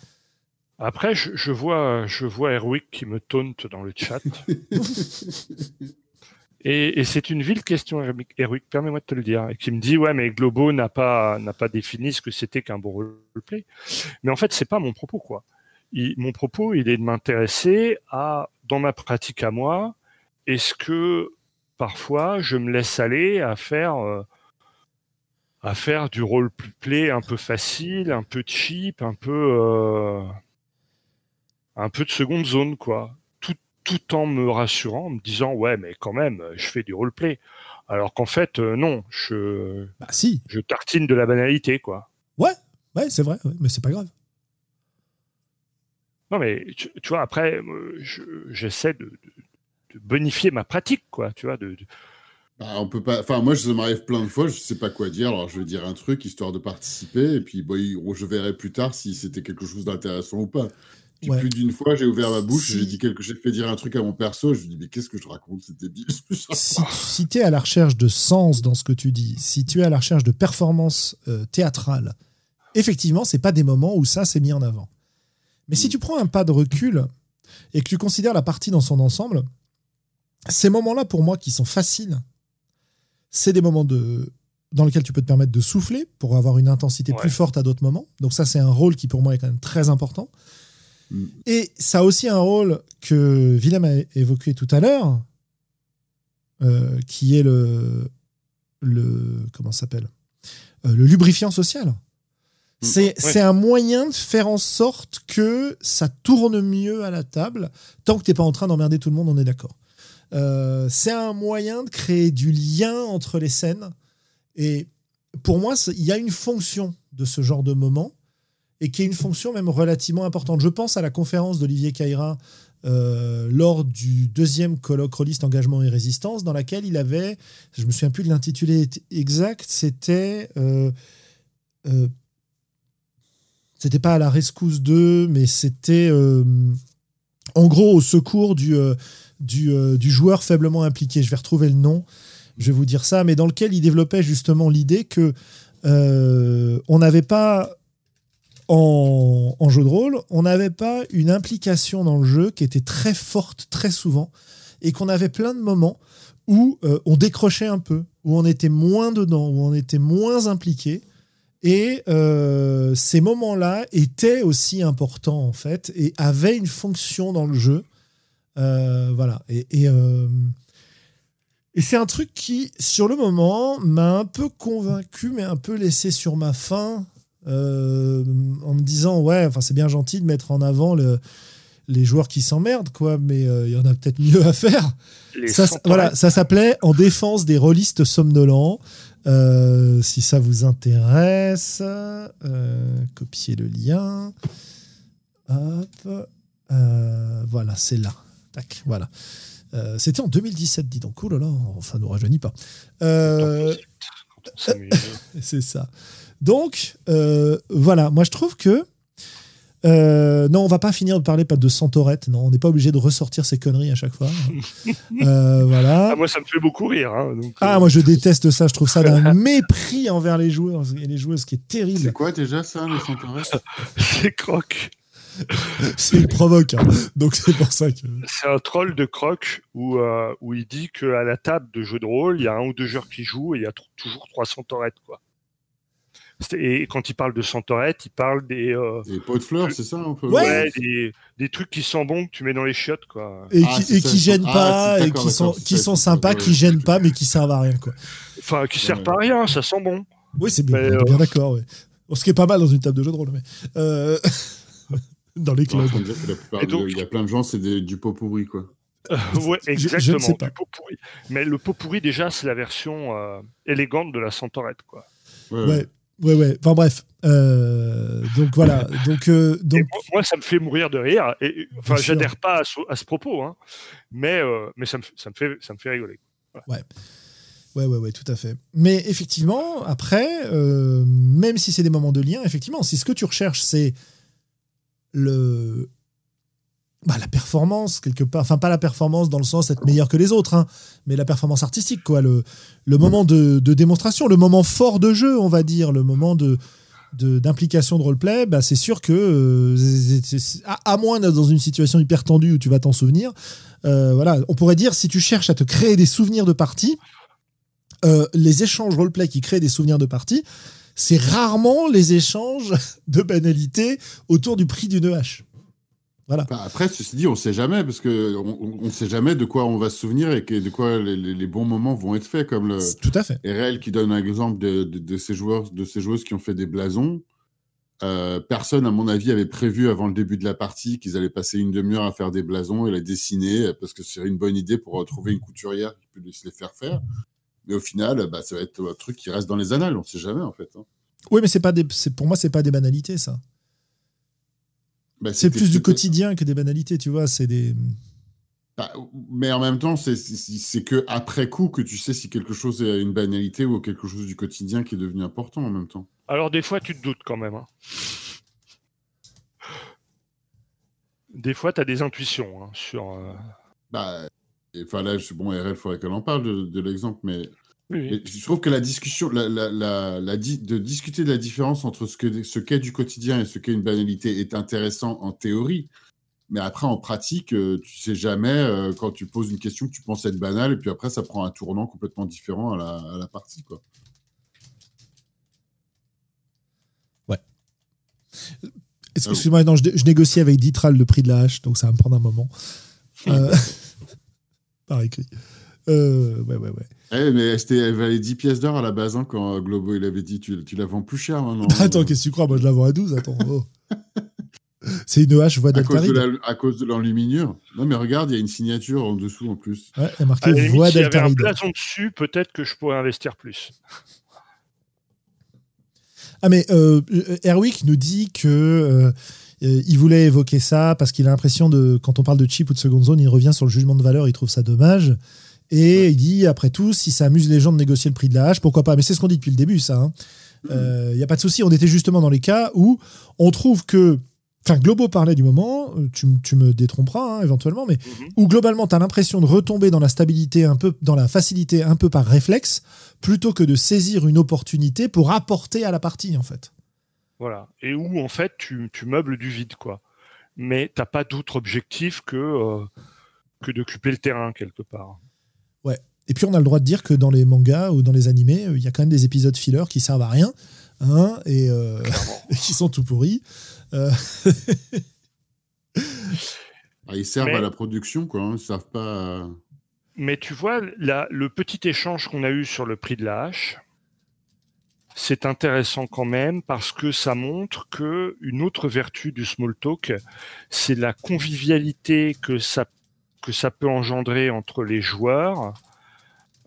Speaker 2: Après, je, je vois, je vois Erwick qui me taunte dans le chat. Et, c'est une ville question, Erwick, permets-moi de te le dire, qui me dit ouais, mais Globo n'a pas n'a pas défini ce que c'était qu'un bon roleplay. Mais en fait, c'est pas mon propos quoi. Mon propos, il est de m'intéresser à dans ma pratique à moi, est-ce que parfois je me laisse aller à faire euh, à faire du roleplay un peu facile, un peu cheap, un peu euh, un peu de seconde zone quoi tout, en me rassurant en me disant ouais mais quand même je fais du roleplay alors qu'en fait euh, non je
Speaker 1: Bah si,
Speaker 2: je tartine de la banalité quoi
Speaker 1: ouais, ouais, c'est vrai, ouais, mais c'est pas grave.
Speaker 2: non mais tu, tu vois après euh, je- j'essaie de, de, de bonifier ma pratique quoi tu vois de, de-
Speaker 3: Bah, on peut pas. Enfin, moi, ça m'arrive plein de fois, je sais pas quoi dire. Alors, je vais dire un truc histoire de participer, et puis bon, je verrai plus tard si c'était quelque chose d'intéressant ou pas. Puis
Speaker 1: Ouais.
Speaker 3: plus d'une fois, j'ai ouvert ma bouche,
Speaker 1: Si-
Speaker 3: j'ai dit quelque, j'ai fait dire un truc à mon perso, je lui dis mais qu'est-ce que je raconte, c'est débile.
Speaker 1: si, si tu es à la recherche de sens dans ce que tu dis, si tu es à la recherche de performance euh, théâtrale, effectivement, c'est pas des moments où ça s'est mis en avant. Mais si
Speaker 3: Mm.
Speaker 1: tu prends un pas de recul et que tu considères la partie dans son ensemble, ces moments-là, pour moi, qui sont faciles, c'est des moments de, dans lesquels tu peux te permettre de souffler pour avoir une intensité
Speaker 2: Ouais.
Speaker 1: plus forte à d'autres moments. Donc ça, c'est un rôle qui, pour moi, est quand même très important.
Speaker 3: Mm.
Speaker 1: Et ça a aussi un rôle que Willem a évoqué tout à l'heure, euh, qui est le, le comment s'appelle Euh, le lubrifiant social. C'est c'est un moyen de faire en sorte que ça tourne mieux à la table, tant que t'es pas en train d'emmerder tout le monde, on est d'accord. Euh, c'est un moyen de créer du lien entre les scènes. Et pour moi, il y a une fonction de ce genre de moment, et qui est une fonction même relativement importante. Je pense à la conférence d'Olivier Caïra euh, lors du deuxième colloque Rolliste Engagement et Résistance, dans laquelle il avait, je me souviens plus de l'intitulé exact, c'était... euh, euh, c'était pas à la rescousse 2, mais c'était euh, en gros au secours du, euh, du, du joueur faiblement impliqué. Je vais retrouver le nom, je vais vous dire ça, mais dans lequel il développait justement l'idée que on n'avait pas en, jeu de rôle, on n'avait pas une implication dans le jeu qui était très forte très souvent et qu'on avait plein de moments où euh, on décrochait un peu, où on était moins dedans, où on était moins impliqué. Et euh, ces moments-là étaient aussi importants en fait et avaient une fonction dans le jeu. Euh, voilà. Et, et c'est un truc qui, sur le moment, m'a un peu convaincu, mais un peu laissé sur ma faim, euh, en me disant ouais, enfin c'est bien gentil de mettre en avant le, les joueurs qui s'emmerdent, quoi, mais euh, il y en a peut-être mieux à faire.
Speaker 2: les
Speaker 1: Ça, voilà, ça s'appelait En défense des rôlistes somnolents. Euh, si ça vous intéresse, copiez le lien. Hop. Voilà, c'est là. Tac, voilà. C'était en 2017, dis donc. Oh là là, ça ne nous rajeunit pas. C'est ça. Donc, euh, voilà, moi je trouve que Euh, non, on va pas finir de parler pas de Santorette. Non, on n'est pas obligé de ressortir ces conneries à chaque fois. Euh, voilà.
Speaker 2: Ah, moi, ça me fait beaucoup rire. hein, donc,
Speaker 1: Ah,
Speaker 2: euh,
Speaker 1: moi je déteste ça. Je trouve ça d'un mépris envers les joueurs et les joueuses qui est
Speaker 3: C'est
Speaker 1: terrible.
Speaker 3: quoi déjà ça, les Centaurès
Speaker 2: c'est Croc.
Speaker 1: C'est le provoque. hein. Donc c'est pour ça que.
Speaker 2: C'est un troll de Croc où, euh, où il dit qu'à la table de jeu de rôle, il y a un ou deux joueurs qui jouent et il y a toujours trois centaurettes. Quoi. Et quand il parle de centaurettes, il parle des, euh,
Speaker 3: Et pots de fleurs, c'est ça un peu
Speaker 1: Ouais.
Speaker 2: ouais, des, des trucs qui sont bons que tu mets dans les chiottes. Quoi.
Speaker 1: Et
Speaker 3: Ah,
Speaker 1: qui, et qui gênent
Speaker 3: ah,
Speaker 1: pas
Speaker 3: c'est
Speaker 1: et qui sont, qui sont sympas, qui gênent pas, mais qui servent à rien. Quoi.
Speaker 2: Enfin, qui servent
Speaker 3: Ouais.
Speaker 2: pas à rien, ça sent bon.
Speaker 1: Oui, c'est bien,
Speaker 2: euh,
Speaker 1: bien d'accord. Ouais. Bon, ce qui est pas mal dans une table de jeu de rôle. Mais, euh, dans les
Speaker 3: Je
Speaker 1: clubs.
Speaker 3: la de-
Speaker 2: donc-
Speaker 3: il y a plein de gens, c'est des- du pot pourri, quoi.
Speaker 2: ouais,
Speaker 1: je ne
Speaker 2: exactement,
Speaker 1: sais pas.
Speaker 2: du pot pourri. Mais le pot pourri, déjà, c'est la version euh, élégante de la centaurette. Quoi.
Speaker 3: Ouais,
Speaker 1: Ouais, ouais, ouais. Enfin bref. Euh, donc voilà. Donc, euh, donc
Speaker 2: moi, moi, ça me fait mourir de rire. Et, enfin, j'adhère pas à ce, à ce propos, hein, mais, euh, mais ça, me, ça, me fait, ça me fait rigoler.
Speaker 1: Ouais, ouais, ouais, tout à fait. Mais effectivement, après, même si c'est des moments de lien, effectivement, si ce que tu recherches, c'est le. Bah, la performance, quelque part. Enfin, pas la performance dans le sens être meilleur que les autres, hein, mais la performance artistique, quoi. Le, le moment de, de démonstration, le moment fort de jeu, on va dire, le moment de d'implication de, roleplay, bah, c'est sûr que, euh, à moins d'être dans une situation hyper tendue où tu vas t'en souvenir, euh, voilà, on pourrait dire si tu cherches à te créer des souvenirs de partie, euh, les échanges roleplay qui créent des souvenirs de partie, c'est rarement les échanges de banalité autour du prix d'une hache. Voilà.
Speaker 3: Enfin, après, ceci dit, on sait jamais, parce que on, on sait jamais de quoi on va se souvenir et que, de quoi les, bons moments vont être faits, comme le
Speaker 1: Tout à fait.
Speaker 3: RL qui donne un exemple de, de, de ces joueurs, de ces joueuses qui ont fait des blasons. Euh, personne, à mon avis, avait prévu avant le début de la partie qu'ils allaient passer une demi-heure à faire des blasons et les dessiner, parce que ce serait une bonne idée pour retrouver une couturière qui peut se les faire faire. Mais au final, bah, ça va être un truc qui reste dans les annales, on sait jamais en fait. hein.
Speaker 1: Oui, mais c'est pas des, c'est pour moi, c'est pas des banalités, ça.
Speaker 3: Bah,
Speaker 1: C'est plus du quotidien que des banalités, tu vois. C'est des.
Speaker 3: Bah, mais en même temps, c'est- que après coup que tu sais si quelque chose est une banalité ou quelque chose du quotidien qui est devenu important en même temps.
Speaker 2: Alors, des fois, tu te doutes quand même. hein. Des fois, tu as des intuitions hein, sur. euh,
Speaker 3: Bah, et, enfin là, je- bon, RL, il faudrait qu'elle en parle de, de l'exemple, mais,
Speaker 2: oui, oui.
Speaker 3: mais je trouve que la discussion, la, la, la, la di- de discuter de la différence entre ce que ce qu'est du quotidien et ce qu'est une banalité est intéressant en théorie. Mais après, en pratique, euh, tu sais jamais euh, quand tu poses une question que tu penses être banale, et puis après, ça prend un tournant complètement différent à la, à la partie, quoi.
Speaker 1: Que- Excuse-moi, non, je, je négocie avec Ditral le prix de la hache, donc ça va me prendre un moment. Euh, Par écrit. Euh, ouais, ouais, ouais.
Speaker 3: Eh, mais c'était, elle valait 10 pièces d'or à la base, hein, quand euh, Globo il avait dit tu, tu la vends plus cher maintenant.
Speaker 1: Attends, qu'est-ce que tu crois? Moi, je la vends à 12. Attends. oh. C'est une hache voix d'Altaride.
Speaker 3: à cause de l'enluminure. Non, mais regarde, il y a une signature en dessous en plus.
Speaker 1: Ouais, il y a marqué voix
Speaker 2: s'il y avait un
Speaker 1: d'Altaride.
Speaker 2: blason dessus, peut-être que je pourrais investir plus.
Speaker 1: Ah, mais euh, euh, Erwick nous dit que. euh, euh, il voulait évoquer ça parce qu'il a l'impression de, quand on parle de chip ou de seconde zone, il revient sur le jugement de valeur, il trouve ça dommage. Et il dit, après tout, si ça amuse les gens de négocier le prix de la hache, pourquoi pas Mais c'est ce qu'on dit depuis le début, ça. hein. Il n'y a pas de souci. On était justement dans les cas où on trouve que. Enfin, Globo parlait du moment, euh, tu, tu me détromperas hein, éventuellement, mais
Speaker 2: Mhm.
Speaker 1: où globalement, tu as l'impression de retomber dans la stabilité, un peu, dans la facilité, un peu par réflexe, plutôt que de saisir une opportunité pour apporter à la partie, en fait.
Speaker 2: Voilà. Et où, en fait, tu, tu meubles du vide, quoi. Mais t'as pas d'autre objectif que, euh, que d'occuper le terrain, quelque part.
Speaker 1: Et puis on a le droit de dire que dans les mangas ou dans les animés, euh, il y a quand même des épisodes filler qui servent à rien hein, et, euh, et qui sont tout pourris. Euh,
Speaker 3: Ah, ils servent
Speaker 2: Mais-
Speaker 3: à la production, quoi. hein, Ils savent pas. à-
Speaker 2: Mais tu vois, la- le petit échange qu'on a eu sur le prix de la hache, c'est intéressant quand même parce que ça montre que une autre vertu du small talk, c'est la convivialité que ça que ça peut engendrer entre les joueurs.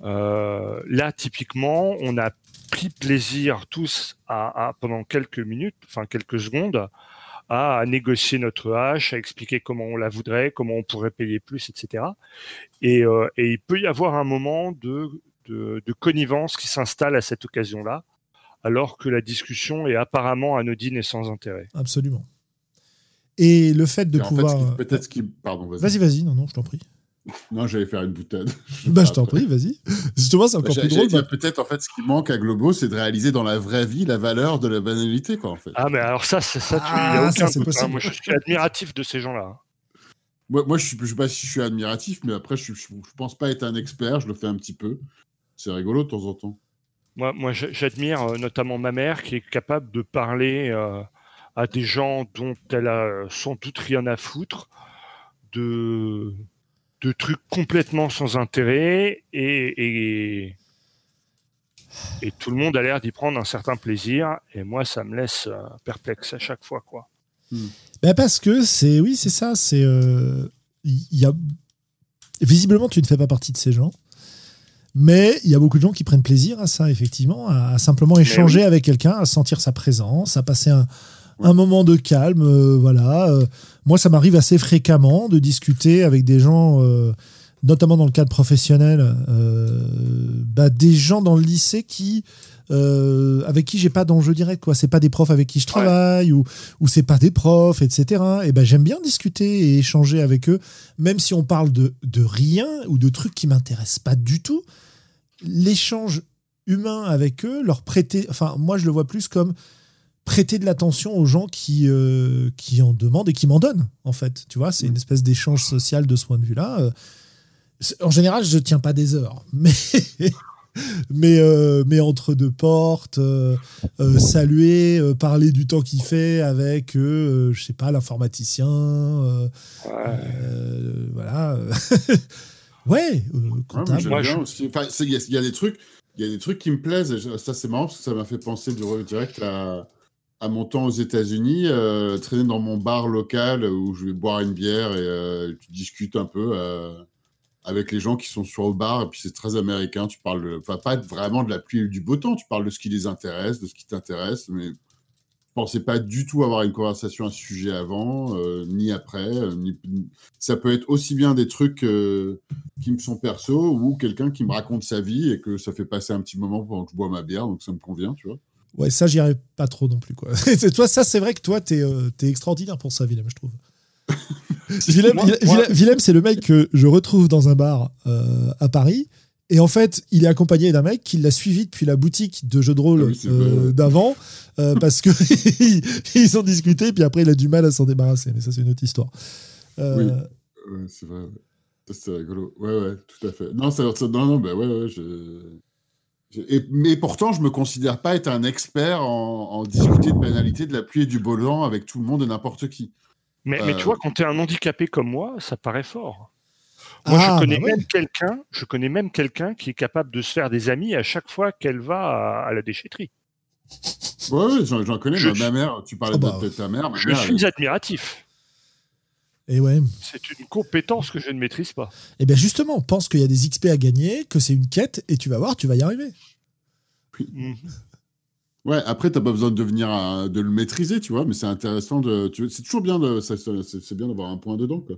Speaker 2: Euh, là, typiquement, on a pris plaisir tous à, pendant quelques minutes, enfin quelques secondes, à, négocier notre hache, à expliquer comment on la voudrait, comment on pourrait payer plus, etc. Et, euh, et il peut y avoir un moment de, de connivence qui s'installe à cette occasion-là, alors que la discussion est apparemment anodine et sans intérêt.
Speaker 1: absolument. Et le fait de
Speaker 3: Et en fait,
Speaker 1: pouvoir.
Speaker 3: peut-être ce qui. Pardon, vas-y.
Speaker 1: Vas-y, vas-y, non, non, je t'en prie.
Speaker 3: Non, j'allais faire une boutade.
Speaker 1: Bah, je t'en prie, vas-y. Justement, c'est encore
Speaker 3: J'allais
Speaker 1: plus drôle. bah-
Speaker 3: Peut-être en fait ce qui manque à Globo, c'est de réaliser dans la vraie vie la valeur de la banalité, quoi, en fait.
Speaker 2: Ah, mais alors ça, c'est ça, tu il
Speaker 1: Ah,
Speaker 2: n'y a
Speaker 1: ça,
Speaker 2: aucun
Speaker 1: c'est
Speaker 2: doute. hein. Moi, je suis admiratif de ces gens-là.
Speaker 3: Moi, moi je ne sais pas si je suis admiratif, mais après, je ne pense pas être un expert, je le fais un petit peu. C'est rigolo de temps en temps.
Speaker 2: Moi, moi j'a- j'admire euh, notamment ma mère qui est capable de parler euh, à des gens dont elle a euh, sans doute rien à foutre, de, de trucs complètement sans intérêt et, et, et tout le monde a l'air d'y prendre un certain plaisir. Et moi, ça me laisse euh, perplexe à chaque fois. quoi.
Speaker 1: Bah, parce que c'est. Oui, c'est ça. C'est. euh, y a. Visiblement, tu ne fais pas partie de ces gens. Mais il y a beaucoup de gens qui prennent plaisir à ça, effectivement, à, à simplement échanger avec quelqu'un, à sentir sa présence, à passer un, un moment de calme. euh, voilà. Euh, moi, ça m'arrive assez fréquemment de discuter avec des gens, euh, notamment dans le cadre professionnel, bah, des gens dans le lycée qui, euh, avec qui j'ai pas d'enjeu direct. Quoi. C'est pas des profs avec qui je travaille ou, ou c'est pas des profs, etc. Et ben j'aime bien discuter et échanger avec eux, même si on parle de, de rien ou de trucs qui m'intéressent pas du tout. L'échange humain avec eux, leur prêter, enfin moi je le vois plus comme prêter de l'attention aux gens qui, euh, qui en demandent et qui m'en donnent, en fait. Tu vois, c'est une espèce d'échange social de ce point de vue-là. Euh, En général, je tiens pas des heures, mais, mais, euh, mais entre deux portes, euh, euh, saluer, euh, parler du temps qu'il fait avec, euh, je sais pas, l'informaticien, euh, euh, voilà. ouais, euh,
Speaker 3: Ouais,
Speaker 1: comptable.
Speaker 2: Moi, je-
Speaker 3: aussi. Enfin, il y, a- il y a des trucs, il y a des trucs qui me plaisent. et ça, c'est marrant parce que ça m'a fait penser du direct à, à mon temps aux États-Unis, euh, traîner dans mon bar local où je vais boire une bière et euh, tu discutes un peu euh, avec les gens qui sont sur le bar. Et puis c'est très américain. Tu parles, enfin pas vraiment de la pluie et du beau temps. Tu parles de ce qui les intéresse, de ce qui t'intéresse, mais je pensais pas du tout avoir une conversation à ce sujet avant, euh, ni après. Ça peut être aussi bien des trucs qui me sont perso ou quelqu'un qui me raconte sa vie et que ça fait passer un petit moment pendant que je bois ma bière, donc ça me convient, tu vois.
Speaker 1: Ouais, ça, j'y arrive pas trop non plus. Quoi. Toi, ça, c'est vrai que toi, t'es euh, extraordinaire pour ça, Willem, je trouve. Willem,
Speaker 3: Moi-
Speaker 1: Willem-
Speaker 3: moi-
Speaker 1: Willem- Willem, c'est le mec que je retrouve dans un bar euh, à Paris. Et en fait, il est accompagné d'un mec qui l'a suivi depuis la boutique de jeux de rôle
Speaker 3: Ah oui,
Speaker 1: euh, d'avant, euh, parce que ils ont discuté, puis après, il a du mal à s'en débarrasser. Mais ça, c'est une autre histoire.
Speaker 3: Oui. Ouais, c'est vrai. c'est rigolo. Ouais, ouais, tout à fait. Non, ça, non, non, bah ouais, ouais. je- et- mais pourtant, je me considère pas être un expert en, en discuter de banalité, de la pluie et du beau temps avec tout le monde et n'importe qui.
Speaker 2: Mais, mais tu
Speaker 3: Euh.
Speaker 2: vois, quand tu es un handicapé comme moi, ça paraît fort. Moi,
Speaker 1: Ah,
Speaker 2: je connais
Speaker 1: bah ouais.
Speaker 2: même quelqu'un, je connais même quelqu'un qui est capable de se faire des amis à chaque fois qu'elle va à, à la déchetterie.
Speaker 3: Ouais, ouais, j'en connais.
Speaker 2: Je-
Speaker 3: Ma, mère, tu parlais
Speaker 1: Ah bah,
Speaker 3: de, de ta mère. Ma
Speaker 2: Je
Speaker 3: mère,
Speaker 2: suis admiratif.
Speaker 1: Et ouais.
Speaker 2: C'est une compétence que je ne maîtrise pas.
Speaker 1: Et bien justement, pense qu'il y a des XP à gagner, que c'est une quête, et tu vas voir, tu vas y arriver.
Speaker 2: Mhm.
Speaker 3: Ouais, après, t'as pas besoin de devenir de le maîtriser, tu vois, mais c'est intéressant de. C'est toujours bien de, c'est bien d'avoir un point dedans, quoi.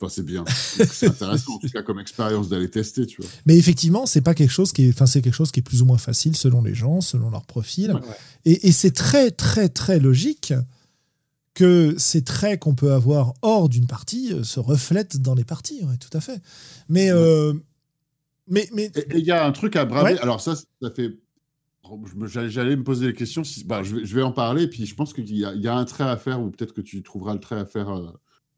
Speaker 3: Enfin, c'est bien. C'est intéressant, en tout cas, comme expérience d'aller tester, tu vois.
Speaker 1: Mais effectivement, c'est pas quelque chose qui est, enfin, c'est quelque chose qui est plus ou moins facile selon les gens, selon leur profil.
Speaker 2: Ouais.
Speaker 1: Et, et c'est très, très, très logique que ces traits qu'on peut avoir hors d'une partie euh, se reflètent dans les parties, ouais, tout à fait. Mais, euh, mais, mais
Speaker 3: Et il y a un truc à braver.
Speaker 1: Ouais.
Speaker 3: Alors, ça, ça fait. J'allais me poser la question. Si... bah, je, vais, je vais en parler, puis je pense qu'il y, a- il y a un trait à faire, ou peut-être que tu trouveras le trait à faire euh,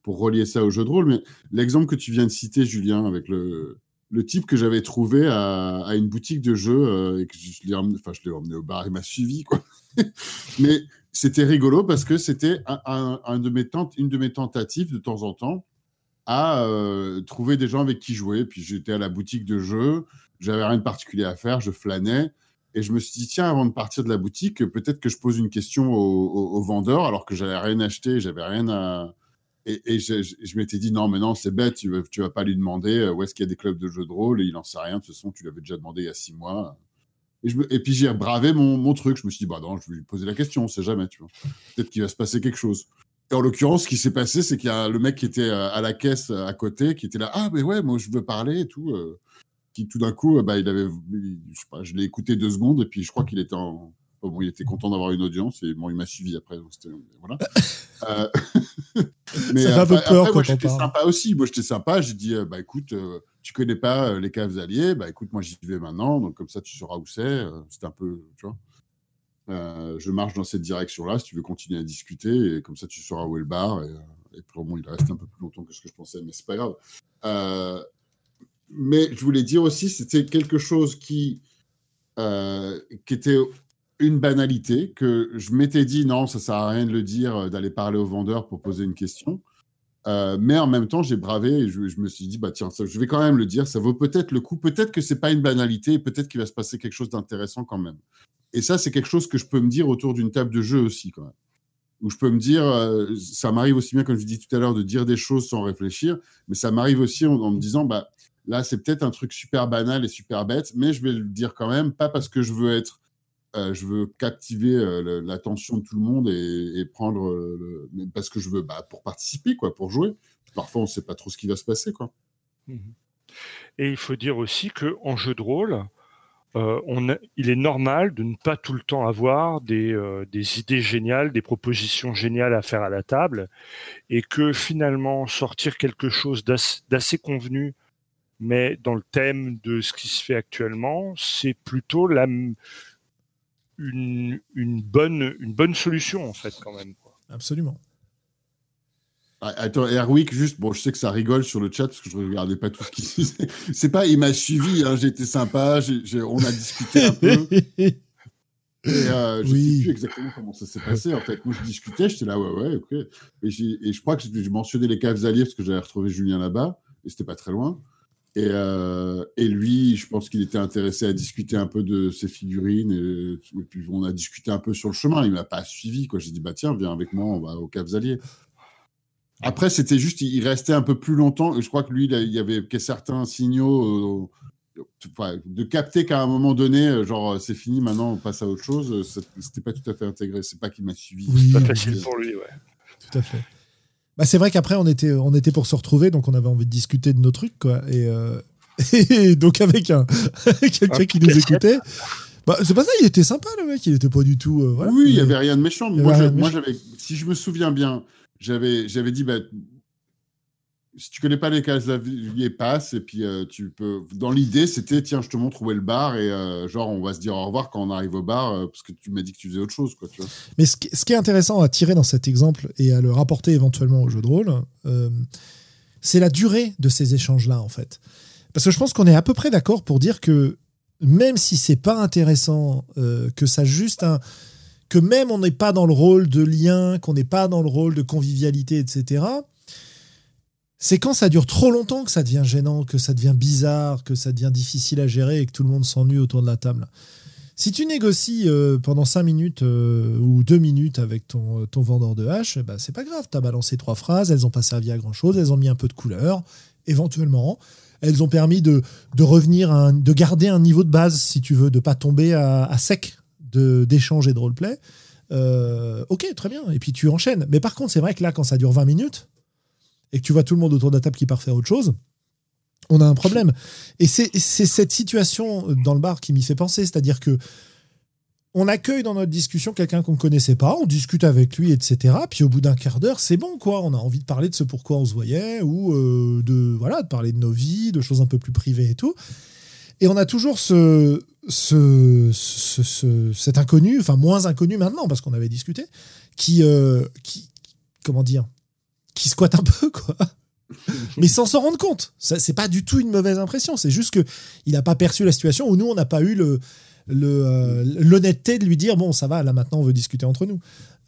Speaker 3: pour relier ça au jeu de rôle. Mais l'exemple que tu viens de citer, Julien, avec le, le type que j'avais trouvé à, à une boutique de jeux, euh, et que je l'ai emmené, enfin, je l'ai emmené au bar, il m'a suivi, quoi. mais c'était rigolo parce que c'était une de mes tentatives de temps en temps à euh, trouver des gens avec qui jouer. Puis j'étais à la boutique de jeux, j'avais rien de particulier à faire, je flânais. Et je me suis dit, tiens, avant de partir de la boutique, peut-être que je pose une question au, vendeur alors que j'avais rien acheté, j'avais rien à. Et, je, m'étais dit, non, mais non, c'est bête, tu tu vas pas lui demander euh, où est-ce qu'il y a des clubs de jeux de rôle? Et il en sait rien. De toute façon, tu l'avais déjà demandé il y a six mois. Et, je me- et puis j'ai bravé mon, mon truc. Je me suis dit, bah non, je vais lui poser la question, on sait jamais, tu vois. Peut-être qu'il va se passer quelque chose. Et en l'occurrence, ce qui s'est passé, c'est qu'il y a le mec qui était euh, à la caisse euh, à côté, qui était là, ah, mais ouais, moi je veux parler et tout. euh, qui tout d'un coup, bah, il avait, je sais pas, je l'ai écouté deux secondes et puis je crois qu'il était en, Bon, il était content d'avoir une audience et bon, il m'a suivi après. voilà.
Speaker 1: euh, mais ça fait un peu peur après,
Speaker 3: moi, j'étais sympa aussi. Moi, j'étais sympa. J'ai dit, bah écoute, tu connais pas les caves alliés, bah écoute, moi j'y vais maintenant, donc comme ça tu sauras où c'est. C'était un peu, tu vois. je marche dans cette direction-là si tu veux continuer à discuter et comme ça tu sauras où est le bar. Et, et puis bon, il reste un peu plus longtemps que ce que je pensais, mais c'est pas grave. Euh, mais je voulais dire aussi, c'était quelque chose qui, euh, qui était une banalité, que je m'étais dit, non, ça sert à rien de le dire, euh, d'aller parler au vendeur pour poser une question. Mais en même temps, j'ai bravé et je, me suis dit, bah tiens, je vais quand même le dire, ça vaut peut-être le coup. Peut-être que c'est pas une banalité, peut-être qu'il va se passer quelque chose d'intéressant quand même. Et ça, c'est quelque chose que je peux me dire autour d'une table de jeu aussi, quand même où je peux me dire, euh, ça m'arrive aussi bien, comme je dis tout à l'heure, de dire des choses sans réfléchir, mais ça m'arrive aussi en, me disant, bah, là, c'est peut-être un truc super banal et super bête, mais je vais le dire quand même, pas parce que je veux être, euh, je veux captiver euh, l'attention de tout le monde et, prendre, mais parce que je veux, bah, pour participer, quoi, pour jouer. Parfois, on ne sait pas trop ce qui va se passer, quoi. Mmh
Speaker 2: et il faut dire aussi que en jeu de rôle, euh, il est normal de ne pas tout le temps avoir euh, des, idées géniales, des propositions géniales à faire à la table, et que finalement sortir quelque chose d'assez convenu, mais dans le thème de ce qui se fait actuellement, c'est plutôt la, une, une, bonne, une bonne solution en fait quand même.
Speaker 1: Absolument.
Speaker 3: Ah, attends, Erwick, juste, bon, je sais que ça rigole sur le chat parce que je ne regardais pas tout ce qu'il disait. C'est pas, il m'a suivi, hein, j'ai été sympa, on a discuté un peu. Et euh, je ne sais plus exactement comment ça s'est passé. En fait, moi, je discutais, j'étais là, ouais, ouais, ok. Et, et je crois que je mentionnais les caves alliés parce que j'avais retrouvé Julien là-bas, et c'était pas très loin. Et, euh, et, lui, je pense qu'il était intéressé à discuter un peu de ses figurines. Et, puis, on a discuté un peu sur le chemin. Il m'a pas suivi. J'ai dit, bah tiens, viens avec moi, on va aux caves alliés. Après, c'était juste, il restait un peu plus longtemps. Je crois que lui, il y avait certains signaux euh, de capter qu'à un moment donné, euh, genre, c'est fini, maintenant on passe à autre chose. C'était pas tout à fait intégré. C'est pas qu'il m'a suivi.
Speaker 2: Oui, pas facile pour lui, ouais.
Speaker 1: Tout à fait. Bah, c'est vrai qu'après, on était, on était pour se retrouver, donc on avait envie de discuter de nos trucs, quoi. Et, euh, donc, avec un, quelqu'un qui nous écoutait. Bah, c'est pas ça, il était sympa le mec, il était pas du tout.
Speaker 3: oui, il y avait rien de méchant. Moi, j'avais, si je me souviens bien, j'avais, j'avais dit, bah, si tu connais pas les cases et passe, et puis euh, tu peux. Dans l'idée, c'était tiens, je te montre où est le bar, et euh, genre, on va se dire au revoir quand on arrive au bar, euh, parce que tu m'as dit que tu faisais autre chose, quoi, tu vois.
Speaker 1: Mais ce qui, est intéressant à tirer dans cet exemple et à le rapporter éventuellement au jeu de rôle, c'est la durée de ces échanges-là, en fait. Parce que je pense qu'on est à peu près d'accord pour dire que même si c'est pas intéressant, que ça juste que même on n'est pas dans le rôle de lien, qu'on n'est pas dans le rôle de convivialité, etc., c'est quand ça dure trop longtemps que ça devient gênant, que ça devient bizarre, que ça devient difficile à gérer et que tout le monde s'ennuie autour de la table. Si tu négocies euh, pendant 5 minutes euh, ou 2 minutes avec ton, ton vendeur de hache, bah, c'est pas grave. Tu as balancé trois phrases, elles n'ont pas servi à grand chose, elles ont mis un peu de couleur, éventuellement. Elles ont permis de, revenir, de garder un niveau de base, si tu veux, de pas tomber à sec d'échange et de roleplay, euh, ok, très bien. Et puis tu enchaînes. Mais par contre, c'est vrai que là, quand ça dure 20 minutes et que tu vois tout le monde autour de la table qui part faire autre chose, on a un problème. Et c'est cette situation dans le bar qui m'y fait penser. C'est-à-dire que on accueille dans notre discussion quelqu'un qu'on ne connaissait pas, on discute avec lui, etc. Puis au bout d'un quart d'heure, c'est bon, quoi. On a envie de parler de ce pourquoi on se voyait ou euh, de voilà, de parler de nos vies, de choses un peu plus privées et tout. Et on a toujours ce, ce, cet inconnu, enfin moins inconnu maintenant parce qu'on avait discuté, qui, euh, qui, comment dire, qui squatte un peu, quoi. Mais sans s'en rendre compte. C'est pas du tout une mauvaise impression. C'est juste que il n'a pas perçu la situation où nous, on n'a pas eu le euh, l'honnêteté de lui dire bon, ça va, là maintenant, on veut discuter entre nous.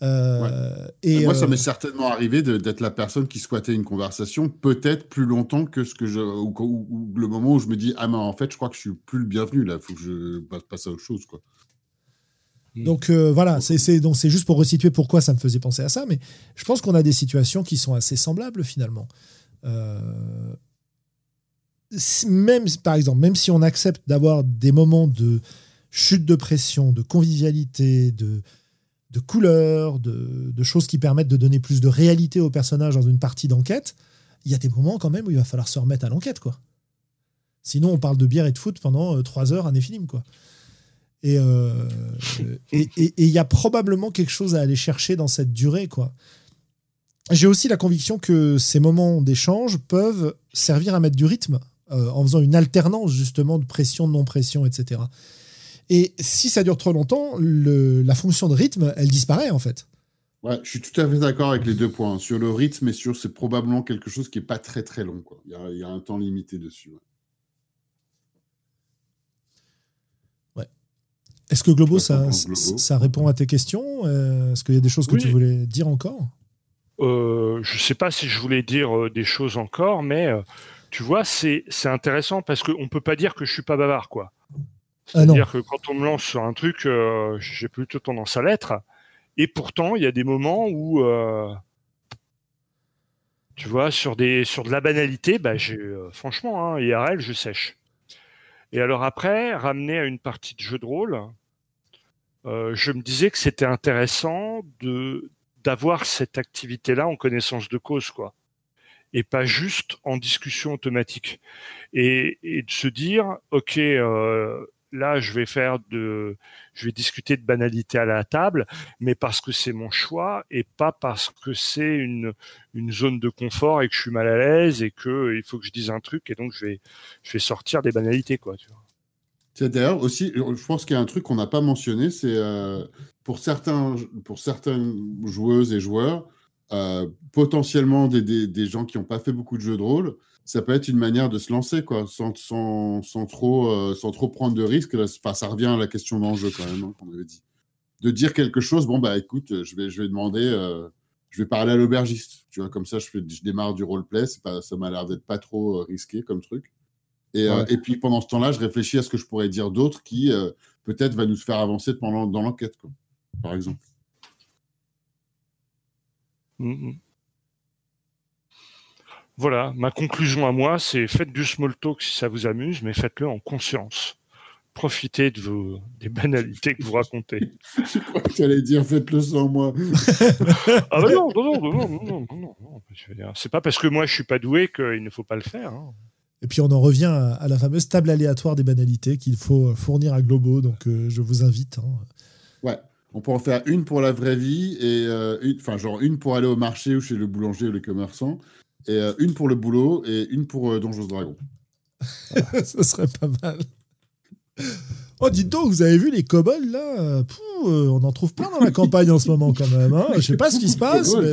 Speaker 3: Euh, et Moi, ça euh, m'est certainement arrivé d'être la personne qui squattait une conversation, peut-être plus longtemps que ce que je. Ou, le moment où je me dis Ah, mais en fait, je crois que je suis plus le bienvenu, là, il faut que je passe à autre chose, quoi.
Speaker 1: Hmm. Donc euh, voilà, c'est c'est juste pour resituer pourquoi ça me faisait penser à ça, mais je pense qu'on a des situations qui sont assez semblables finalement. même par exemple, même si on accepte d'avoir des moments de chute de pression, de convivialité, de de couleurs, de, choses qui permettent de donner plus de réalité au personnage dans une partie d'enquête, il y a des moments quand même où il va falloir se remettre à l'enquête, quoi. Sinon, on parle de bière et de foot pendant euh, trois heures à Néphilim, quoi. Et il y a probablement quelque chose à aller chercher dans cette durée, quoi. J'ai aussi la conviction que ces moments d'échange peuvent servir à mettre du rythme en faisant une alternance justement de pression, de non-pression, etc. Et si ça dure trop longtemps, la fonction de rythme, elle disparaît en fait.
Speaker 3: Ouais, je suis tout à fait d'accord avec les deux points. Sur le rythme et sur c'est probablement quelque chose qui n'est pas très très long. Quoi. Il, y a, un temps limité dessus.
Speaker 1: Ouais. Est-ce que Globo, ça, ça, répond à tes questions euh, Est-ce qu'il y a des choses que tu voulais dire encore?
Speaker 2: Euh, Je ne sais pas si je voulais dire euh, des choses encore, mais tu vois, c'est intéressant parce qu'on ne peut pas dire que je suis pas bavard. quoi. Ah C'est-à-dire que quand on me lance sur un truc, j'ai plutôt tendance à l'être. Et pourtant, il y a des moments où, euh, tu vois, sur, des, sur de la banalité, bah, j'ai, euh, franchement, hein, IRL, je sèche. Et alors après, ramener à une partie de jeu de rôle, euh, je me disais que c'était intéressant de d'avoir cette activité-là en connaissance de cause, quoi, et pas juste en discussion automatique, et, et de se dire, ok, euh, là, je vais faire de, je vais discuter de banalité à la table, mais parce que c'est mon choix et pas parce que c'est une, une zone de confort et que je suis mal à l'aise et que il faut que je dise un truc et donc je vais, je vais sortir des banalités, quoi, tu.
Speaker 3: D'ailleurs aussi, je pense qu'il y a un truc qu'on n'a pas mentionné, c'est euh, pour certains, pour certaines joueuses et joueurs, euh, potentiellement des, des, des, gens qui n'ont pas fait beaucoup de jeux de rôle, ça peut être une manière de se lancer, quoi, sans, sans, sans trop, euh, sans trop prendre de risques. ça revient à la question d'enjeu, quand même, hein, qu'on avait dit. De dire quelque chose, bon, bah écoute, je vais, je vais demander, euh, je vais parler à l'aubergiste. Tu vois, comme ça, je, fais, je démarre du roleplay. Pas, ça m'a l'air d'être pas trop euh, risqué comme truc. Et, et, puis pendant ce temps-là, je réfléchis à ce que je pourrais dire d'autre qui, peut-être, va nous faire avancer pendant, dans l'enquête, par exemple.
Speaker 2: Mmh voilà, ma conclusion à moi, c'est faites du small talk si ça vous amuse, mais faites-le en conscience. Profitez de vos, des banalités que vous racontez.
Speaker 3: Je crois que tu allais dire faites-le sans moi.
Speaker 2: ah bah non, non, non, non, non, non, non, non. C'est pas parce que moi je suis pas doué qu'il ne faut pas le faire. Hein.
Speaker 1: Et puis on en revient à, la fameuse table aléatoire des banalités qu'il faut fournir à Globo, donc euh, je vous invite. Hein.
Speaker 3: Ouais, on peut en faire une pour la vraie vie et euh, enfin genre une pour aller au marché ou chez le boulanger ou le commerçant et euh, une pour le boulot et une pour euh, Donjons Dragon.
Speaker 1: Ce serait pas mal. Oh, dites donc, vous avez vu les kobolds là? Euh, On en trouve plein dans la campagne en ce moment quand même. Hein Je sais pas ce qui se passe, mais.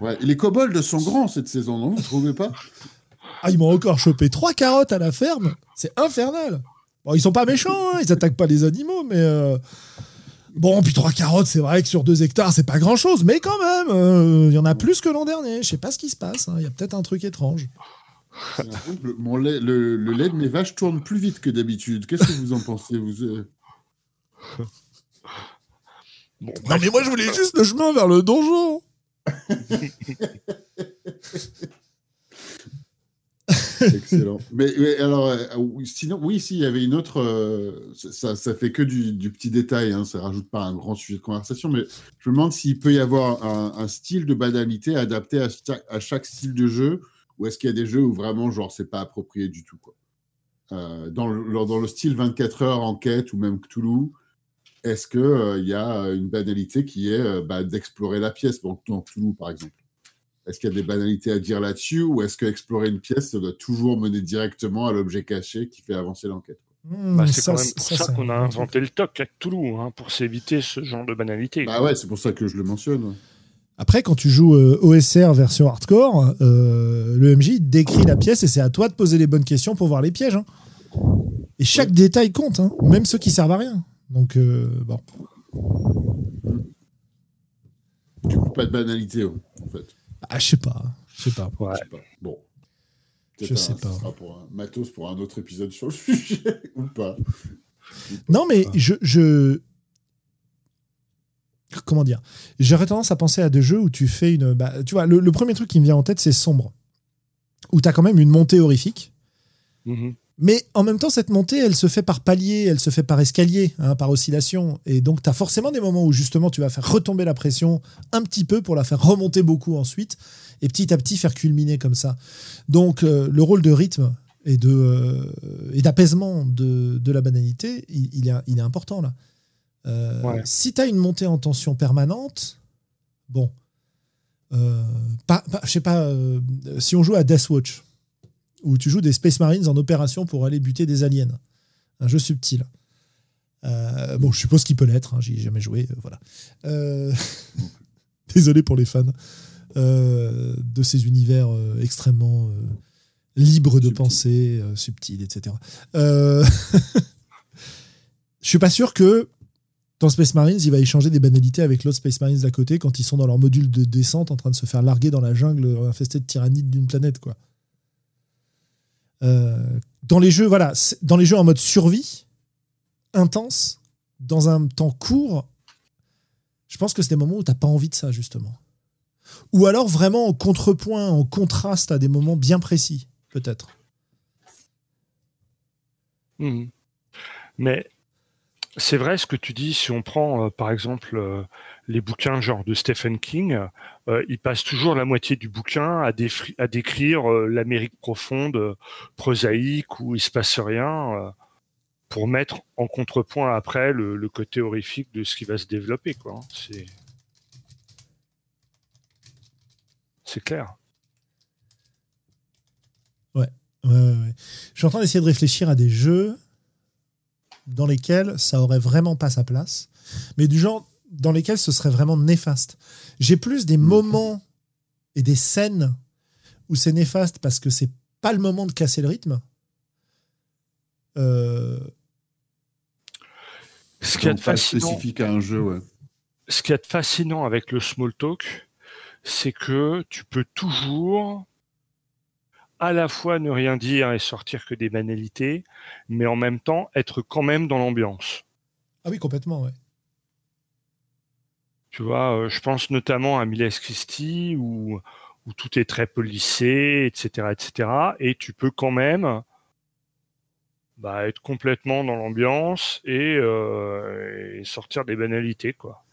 Speaker 3: Ouais, les kobolds sont grands cette saison, non? Vous trouvez pas?
Speaker 1: Ah, ils m'ont encore chopé trois carottes à la ferme. C'est infernal. Bon, ils sont pas méchants, hein ils attaquent pas les animaux, mais. Bon, puis trois carottes, c'est vrai que sur deux hectares, c'est pas grand chose, mais quand même, il euh, y en a plus que l'an dernier. Je sais pas ce qui se passe, il hein. y a peut-être un truc étrange.
Speaker 3: Le, le, lait de mes vaches tourne plus vite que d'habitude. Qu'est-ce que vous en pensez vous euh
Speaker 1: Non, mais moi je voulais juste le chemin vers le donjon.
Speaker 3: Excellent. mais, alors, euh, sinon, oui, si, il y avait une autre. Euh, ça, ça fait que du, petit détail, hein, ça rajoute pas un grand sujet de conversation, mais je me demande s'il peut y avoir un, style de banalité adapté à, chaque style de jeu, ou est-ce qu'il y a des jeux où vraiment, genre, c'est pas approprié du tout, quoi. Euh, dans, le, dans le style 24 heures enquête ou même Cthulhu, est-ce qu'il il y a une banalité qui est bah, d'explorer la pièce, dans Cthulhu, par exemple? Est-ce qu'il y a des banalités à dire là-dessus ou est-ce qu'explorer une pièce, ça doit toujours mener directement à l'objet caché qui fait avancer l'enquête?
Speaker 2: Hmm, bah, C'est quand même pour ça, qu'on a inventé le TOC à Toulouse, hein, pour s'éviter ce genre de banalité.
Speaker 3: Bah ouais, c'est pour ça que je le mentionne.
Speaker 1: Après, quand tu joues euh, OSR version hardcore, euh, le MJ décrit la pièce et c'est à toi de poser les bonnes questions pour voir les pièges. Hein. Et chaque détail compte, hein, même ceux qui servent à rien. Donc, euh, bon.
Speaker 3: Du coup, pas de banalité, en fait.
Speaker 1: Ah, je sais pas. Je sais pas.
Speaker 3: Ouais. sais pas. Bon.
Speaker 1: Je sais pas.
Speaker 3: sera pour un matos pour un autre épisode sur le sujet ou pas.
Speaker 1: Non, mais je, je. Comment dire J'aurais tendance à penser à des jeux où tu fais une. Bah, tu vois, le, premier truc qui me vient en tête, c'est Sombre. Où tu as quand même une montée horrifique. Mm-hmm. Mais en même temps, cette montée, elle se fait par palier, elle se fait par escalier, hein, par oscillation. Et donc, tu as forcément des moments où justement tu vas faire retomber la pression un petit peu pour la faire remonter beaucoup ensuite, et petit à petit faire culminer comme ça. Donc, euh, le rôle de rythme, et de et d'apaisement de, de, la banalité, il, est, il est important là. Si tu as une montée en tension permanente, bon, pas, je sais pas, si on joue à Deathwatch, où tu joues des Space Marines en opération pour aller buter des aliens, un jeu subtil. Euh, bon, je suppose qu'il peut l'être, hein, j'y ai jamais joué, euh, voilà. Euh, désolé pour les fans de ces univers extrêmement libres de pensée, subtils, etc. je suis pas sûr que dans Space Marines, il va échanger des banalités avec l'autre Space Marines d'à côté quand ils sont dans leur module de descente en train de se faire larguer dans la jungle infestée de tyrannides d'une planète, quoi. Dans les jeux, voilà, dans les jeux en mode survie, intense, dans un temps court, je pense que c'est des moments où tu n'as pas envie de ça, justement. Ou alors vraiment en contrepoint, en contraste à des moments bien précis, peut-être.
Speaker 2: Hmm. Mais c'est vrai ce que tu dis, si on prend euh, par exemple euh, les bouquins genre de Stephen King, euh, il passe toujours la moitié du bouquin à, décrire l'Amérique profonde, prosaïque, où il se passe rien pour mettre en contrepoint après le, côté horrifique de ce qui va se développer. Quoi. C'est... Clair.
Speaker 1: Ouais. Je suis en train d'essayer de réfléchir à des jeux dans lesquels ça aurait vraiment pas sa place, mais du genre dans lesquels ce serait vraiment néfaste. J'ai plus des mm. moments et des scènes où c'est néfaste parce que c'est pas le moment de casser le rythme. Euh,
Speaker 2: ce qui est fascinant,
Speaker 3: spécifique à un jeu,
Speaker 2: Ce qui est fascinant avec le small talk, c'est que tu peux toujours à la fois ne rien dire et sortir que des banalités, mais en même temps être quand même dans l'ambiance.
Speaker 1: Ah oui, complètement, ouais.
Speaker 2: Tu vois, euh, je pense notamment à Miles Christie où, où tout est très policé, etc., etc. Et tu peux quand même bah, être complètement dans l'ambiance euh, et, sortir des banalités, quoi.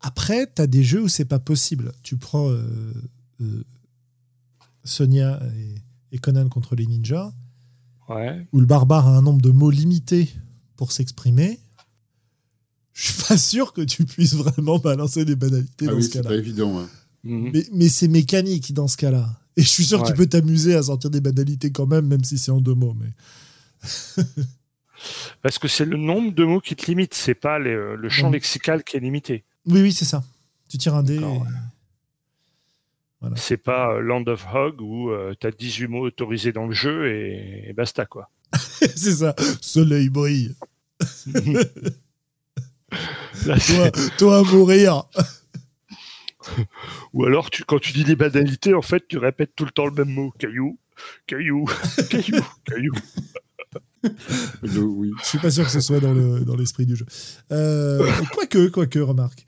Speaker 1: Après, tu as des jeux où c'est pas possible. Tu prends euh, euh, Sonia et, Conan contre les ninjas, où le barbare a un nombre de mots limité pour s'exprimer. Je suis pas sûr que tu puisses vraiment balancer des banalités
Speaker 3: ah
Speaker 1: dans ce cas-là.
Speaker 3: C'est pas évident.
Speaker 2: Mhm.
Speaker 1: Mais, mais c'est mécanique dans ce cas-là. Et je suis sûr que tu peux t'amuser à sortir des banalités quand même, même si c'est en deux mots. Mais
Speaker 2: Parce que c'est le nombre de mots qui te limite, c'est pas le champ lexical qui est limité.
Speaker 1: Oui, oui, c'est ça. Tu tires un dé.
Speaker 2: C'est pas euh, Land of Hog où euh, tu as 18 mots autorisés dans le jeu et, basta, quoi.
Speaker 1: c'est ça. Soleil brille. toi, toi, mourir.
Speaker 2: Ou alors, tu, quand tu dis des banalités, en fait, tu répètes tout le temps le même mot. Caillou, caillou, caillou, caillou.
Speaker 1: oui. Je suis pas sûr que ce soit dans, le, dans l'esprit du jeu. Euh, quoique, quoique, remarque.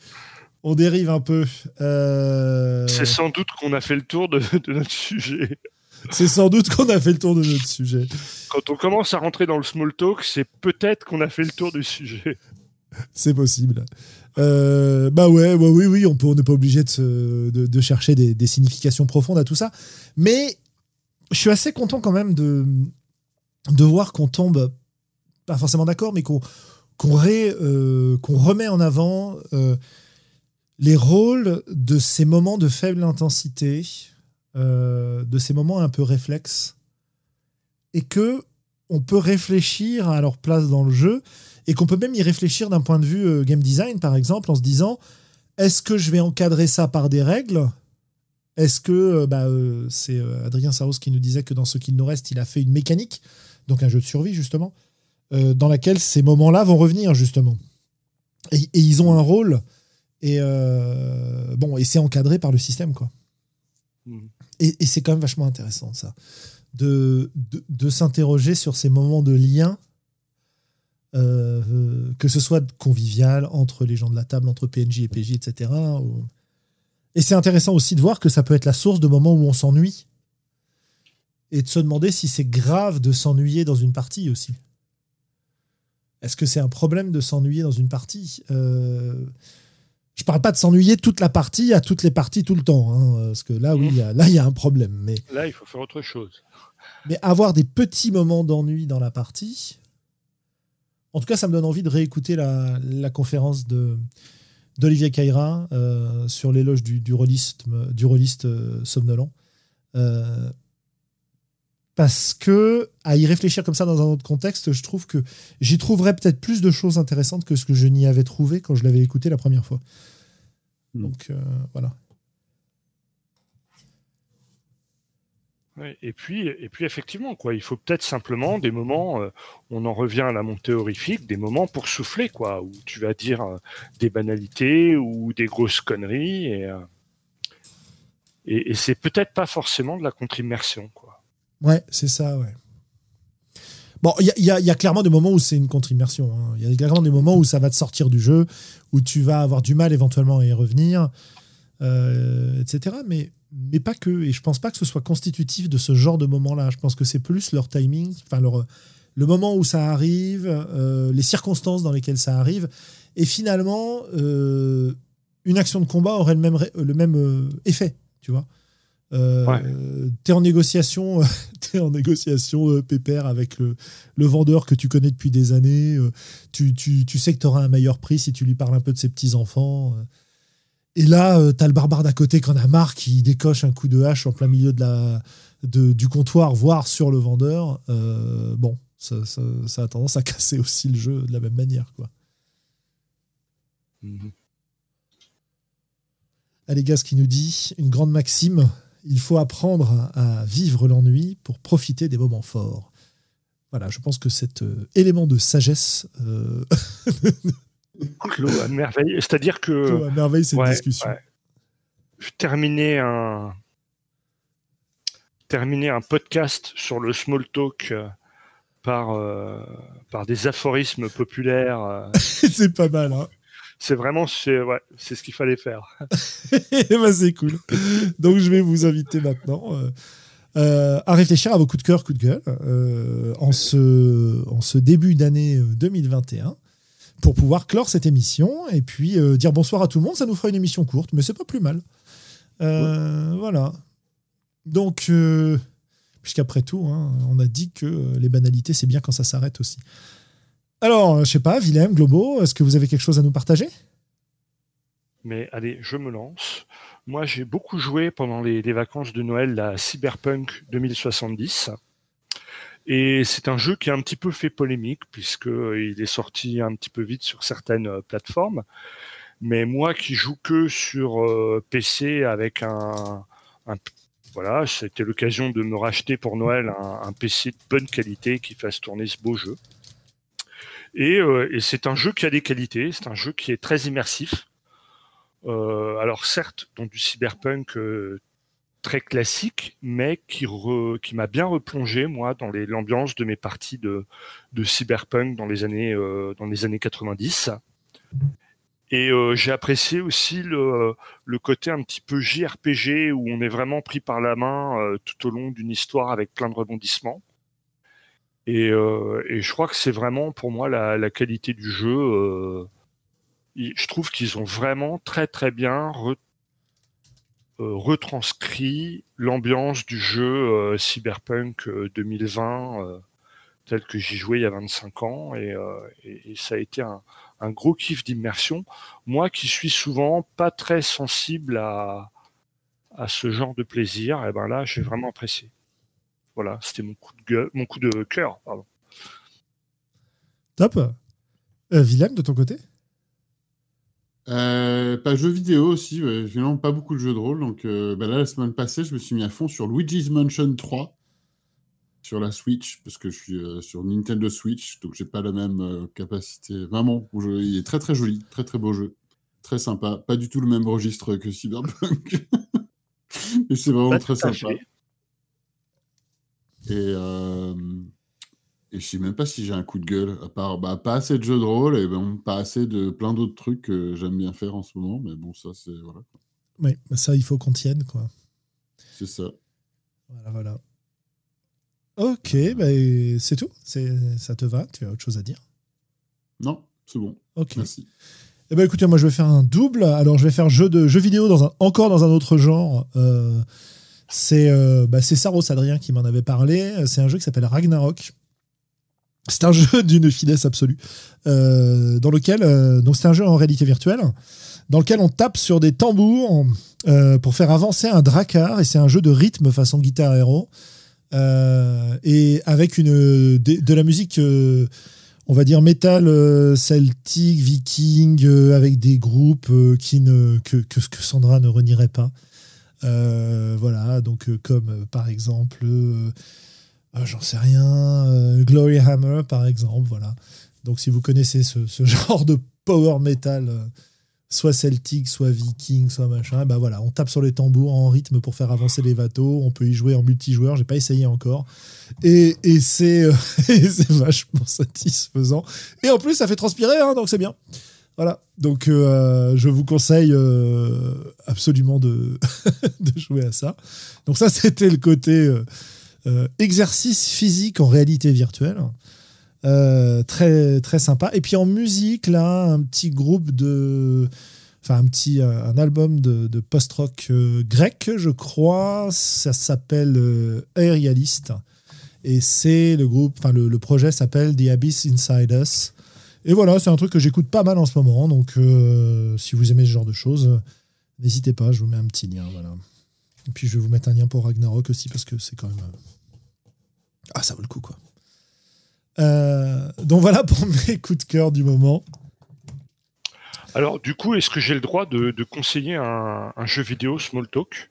Speaker 1: On dérive un peu. Euh,
Speaker 2: c'est sans doute qu'on a fait le tour de, notre sujet.
Speaker 1: C'est sans doute qu'on a fait le tour de notre sujet.
Speaker 2: Quand on commence à rentrer dans le small talk, c'est peut-être qu'on a fait le tour du sujet.
Speaker 1: C'est possible. Euh, bah ouais, oui, oui, on n'est pas obligé de, chercher des, significations profondes à tout ça. Mais je suis assez content quand même de, de voir qu'on tombe, pas forcément d'accord, mais qu'on euh, remet en avant euh, les rôles de ces moments de faible intensité, euh, de ces moments un peu réflexes, et que on peut réfléchir à leur place dans le jeu, et qu'on peut même y réfléchir d'un point de vue game design, par exemple, en se disant est-ce que je vais encadrer ça par des règles? Est-ce que bah, c'est Adrien Saros qui nous disait que dans ce qu'il nous reste, il a fait une mécanique donc un jeu de survie justement, euh, dans laquelle ces moments-là vont revenir justement. Et, ils ont un rôle et euh, bon et c'est encadré par le système quoi. Mhm. Et, c'est quand même vachement intéressant ça, de, de, s'interroger sur ces moments de lien. Euh, que ce soit convivial entre les gens de la table, entre PNJ et PJ, etc. Et c'est intéressant aussi de voir que ça peut être la source de moments où on s'ennuie et de se demander si c'est grave de s'ennuyer dans une partie aussi. Est-ce que c'est un problème de s'ennuyer dans une partie? Euh, Je parle pas de s'ennuyer toute la partie à toutes les parties tout le temps, hein, parce que là, oui, là, il y a un problème. Mais,
Speaker 2: Là, il faut faire autre chose.
Speaker 1: mais avoir des petits moments d'ennui dans la partie. En tout cas, ça me donne envie de réécouter la, la conférence de d'Olivier Caïra euh, sur l'éloge du, du rôliste, du rôliste euh, somnolent. Euh, parce que, à y réfléchir comme ça dans un autre contexte, je trouve que j'y trouverais peut-être plus de choses intéressantes que ce que je n'y avais trouvé quand je l'avais écouté la première fois.
Speaker 3: Mm.
Speaker 1: Donc, voilà.
Speaker 2: Et puis, et puis effectivement, quoi, il faut peut-être simplement des moments, euh, on en revient à la montée horrifique, des moments pour souffler, quoi, où tu vas dire euh, des banalités ou des grosses conneries, et, euh, et, c'est peut-être pas forcément de la contre-immersion, quoi.
Speaker 1: Ouais, c'est ça, ouais. Bon, il y a clairement des moments où c'est une contre-immersion. hein. Il y a clairement des moments où ça va te sortir du jeu, où tu vas avoir du mal éventuellement à y revenir, euh, etc. Mais, mais pas que. Et je pense pas que ce soit constitutif de ce genre de moment-là. Je pense que c'est plus leur timing, enfin leur, le moment où ça arrive, euh, les circonstances dans lesquelles ça arrive. Et finalement, euh, une action de combat aurait le même, le même euh, effet, tu vois. Euh,
Speaker 2: Ouais.
Speaker 1: T'es en négociation, t'es en négociation euh, pépère avec le, le vendeur que tu connais depuis des années. euh, tu, tu, tu sais que tu auras un meilleur prix si tu lui parles un peu de ses petits enfants. Et là, euh, t'as le barbare d'à côté qui en a marre, qui décoche un coup de hache en plein milieu de la, de- du comptoir, voire sur le vendeur. Euh, bon, ça, ça- ça a tendance à casser aussi le jeu de la même manière, quoi. Ce qui nous dit une grande maxime il faut apprendre à vivre l'ennui pour profiter des moments forts. Voilà, je pense que cet euh, élément de sagesse euh,
Speaker 2: Clos à merveille. C'est-à-dire que
Speaker 1: à merveille cette
Speaker 2: ouais,
Speaker 1: discussion.
Speaker 2: ouais. un terminer un podcast sur le small talk euh, par euh, par des aphorismes populaires, euh,
Speaker 1: c'est pas mal, hein
Speaker 2: c'est vraiment c'est ouais, c'est ce qu'il fallait faire.
Speaker 1: Eh ben, c'est cool. Donc, je vais vous inviter maintenant euh, à réfléchir à vos coups de cœur, coups de gueule euh, en, ce, en ce début d'année euh, 2021 pour pouvoir clore cette émission et puis euh, dire bonsoir à tout le monde. Ça nous fera une émission courte, mais c'est pas plus mal. Euh, Voilà. Donc, euh, puisqu'après tout, hein, on a dit que les banalités, c'est bien quand ça s'arrête aussi. Alors, je sais pas, Willem, Globo, est-ce que vous avez quelque chose à nous partager?
Speaker 2: Mais allez, je me lance. Moi, j'ai beaucoup joué pendant les, les vacances de Noël à Cyberpunk 2070. Et c'est un jeu qui a un petit peu fait polémique puisque euh, est sorti un petit peu vite sur certaines euh, plateformes. Mais moi qui joue que sur euh, PC avec un, un voilà, c'était l'occasion de me racheter pour Noël un, PC de bonne qualité qui fasse tourner ce beau jeu. Et, c'est un jeu qui a des qualités, c'est un jeu qui est très immersif. Alors certes, dans du cyberpunk très classique, mais qui, qui m'a bien replongé moi dans l'ambiance de mes parties de, de cyberpunk dans les années euh, dans les années 90. Et euh, j'ai apprécié aussi le, le côté un petit peu JRPG où on est vraiment pris par la main euh, tout au long d'une histoire avec plein de rebondissements. Et, et je crois que c'est vraiment pour moi la, la qualité du jeu. je trouve qu'ils ont vraiment très très bien re- retranscrit l'ambiance du jeu euh, Cyberpunk euh, 2020 euh, tel que j'y jouais il y a 25 ans et, euh, et- et ça a été un, un gros kiff d'immersion. Moi qui suis souvent pas très sensible à, à ce genre de plaisir, et ben là j'ai vraiment apprécié. Voilà, c'était mon coup de gueule, mon coup de cœur, pardon.
Speaker 1: Top. Euh, Willem, de ton côté?
Speaker 3: Euh, pas jeux vidéo aussi, ouais. finalement pas beaucoup de jeux de rôle. Donc euh, bah là, la semaine passée, je me suis mis à fond sur Luigi's Mansion 3 sur la Switch, parce que je suis euh, sur Nintendo Switch, donc j'ai pas la même euh, capacité. Vraiment, je- il est très très joli, très très beau jeu, très sympa. Pas du tout le même registre que Cyberpunk, mais c'est vraiment très sympa. Et, euh, et je sais même pas si j'ai un coup de gueule, à part bah, pas assez de jeux de rôle et bon, pas assez de plein d'autres trucs que j'aime bien faire en ce moment, mais bon, ça c'est voilà, quoi.
Speaker 1: Oui, ça, il faut qu'on tienne, quoi.
Speaker 3: c'est ça.
Speaker 1: Voilà, voilà. Ok, bah, c'est tout. C'est- Ça te va? Tu as autre chose à dire?
Speaker 3: Non, c'est bon,
Speaker 1: Ok.
Speaker 3: merci.
Speaker 1: Eh ben écoutez, moi je vais faire un double. Alors je vais faire jeu de jeu vidéo dans un, encore dans un autre genre. Euh, c'est euh, bah, c'est Saros Adrien qui m'en avait parlé. C'est un jeu qui s'appelle Ragnarok. C'est un jeu d'une finesse absolue. Euh, dans lequel euh, donc c'est un jeu en réalité virtuelle dans lequel on tape sur des tambours euh, pour faire avancer un dracar et c'est un jeu de rythme façon guitare héros et avec une de, la musique on va dire métal celtique viking avec des groupes qui ne que, que, que Sandra ne renierait pas voilà donc comme par exemple euh, j'en sais rien euh, Glory Hammer par exemple voilà donc si vous connaissez ce, genre de power metal euh, soit celtique, soit viking, soit machin. Bah voilà, on tape sur les tambours en rythme pour faire avancer les bateaux. On peut y jouer en multijoueur. J'ai pas essayé encore. Et, et c'est euh, vachement satisfaisant. Et en plus, ça fait transpirer, hein, donc c'est bien. Voilà. Donc je vous conseille absolument de, de jouer à ça. Donc ça, c'était le côté euh, exercice physique en réalité virtuelle. Euh, très très sympa. Et puis en musique, là, un petit groupe de, enfin un petit euh, un album de, post-rock grec, je crois. Ça s'appelle Aerialist. Et c'est le groupe, enfin le, projet s'appelle The Abyss Inside Us. Et voilà, c'est un truc que j'écoute pas mal en ce moment. Donc si vous aimez ce genre de choses, n'hésitez pas, je vous mets un petit lien. Voilà. Et puis je vais vous mettre un lien pour Ragnarok aussi parce que c'est quand même. Ah, ça vaut le coup quoi. Euh, donc voilà pour mes coups de cœur du moment.
Speaker 2: Alors, du coup, est-ce que j'ai le droit de, de conseiller un, un jeu vidéo Small Talk?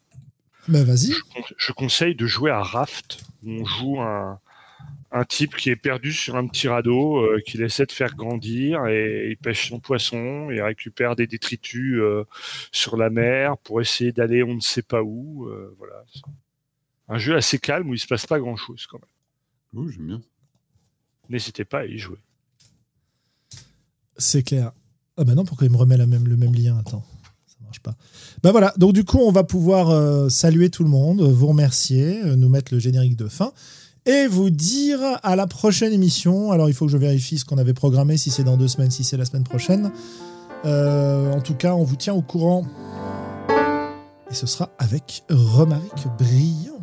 Speaker 1: Bah vas-y.
Speaker 2: je, con- je conseille de jouer à Raft, où on joue un, un type qui est perdu sur un petit radeau, euh, qu'il essaie de faire grandir, et il pêche son poisson, et récupère des détritus euh, sur la mer pour essayer d'aller on ne sait pas où. euh, voilà. Un jeu assez calme où il se passe pas grand-chose quand même.
Speaker 3: Oh, j'aime bien.
Speaker 2: N'hésitez pas à y jouer.
Speaker 1: C'est clair. Ah bah non, pourquoi il me remet la même, le même lien? Attends, ça marche pas. Bah voilà, donc du coup, on va pouvoir euh, saluer tout le monde, vous remercier, euh, nous mettre le générique de fin et vous dire à la prochaine émission. Alors, il faut que je vérifie ce qu'on avait programmé, si c'est dans deux semaines, si c'est la semaine prochaine. Euh, en tout cas, on vous tient au courant. Et ce sera avec Romaric Brillant.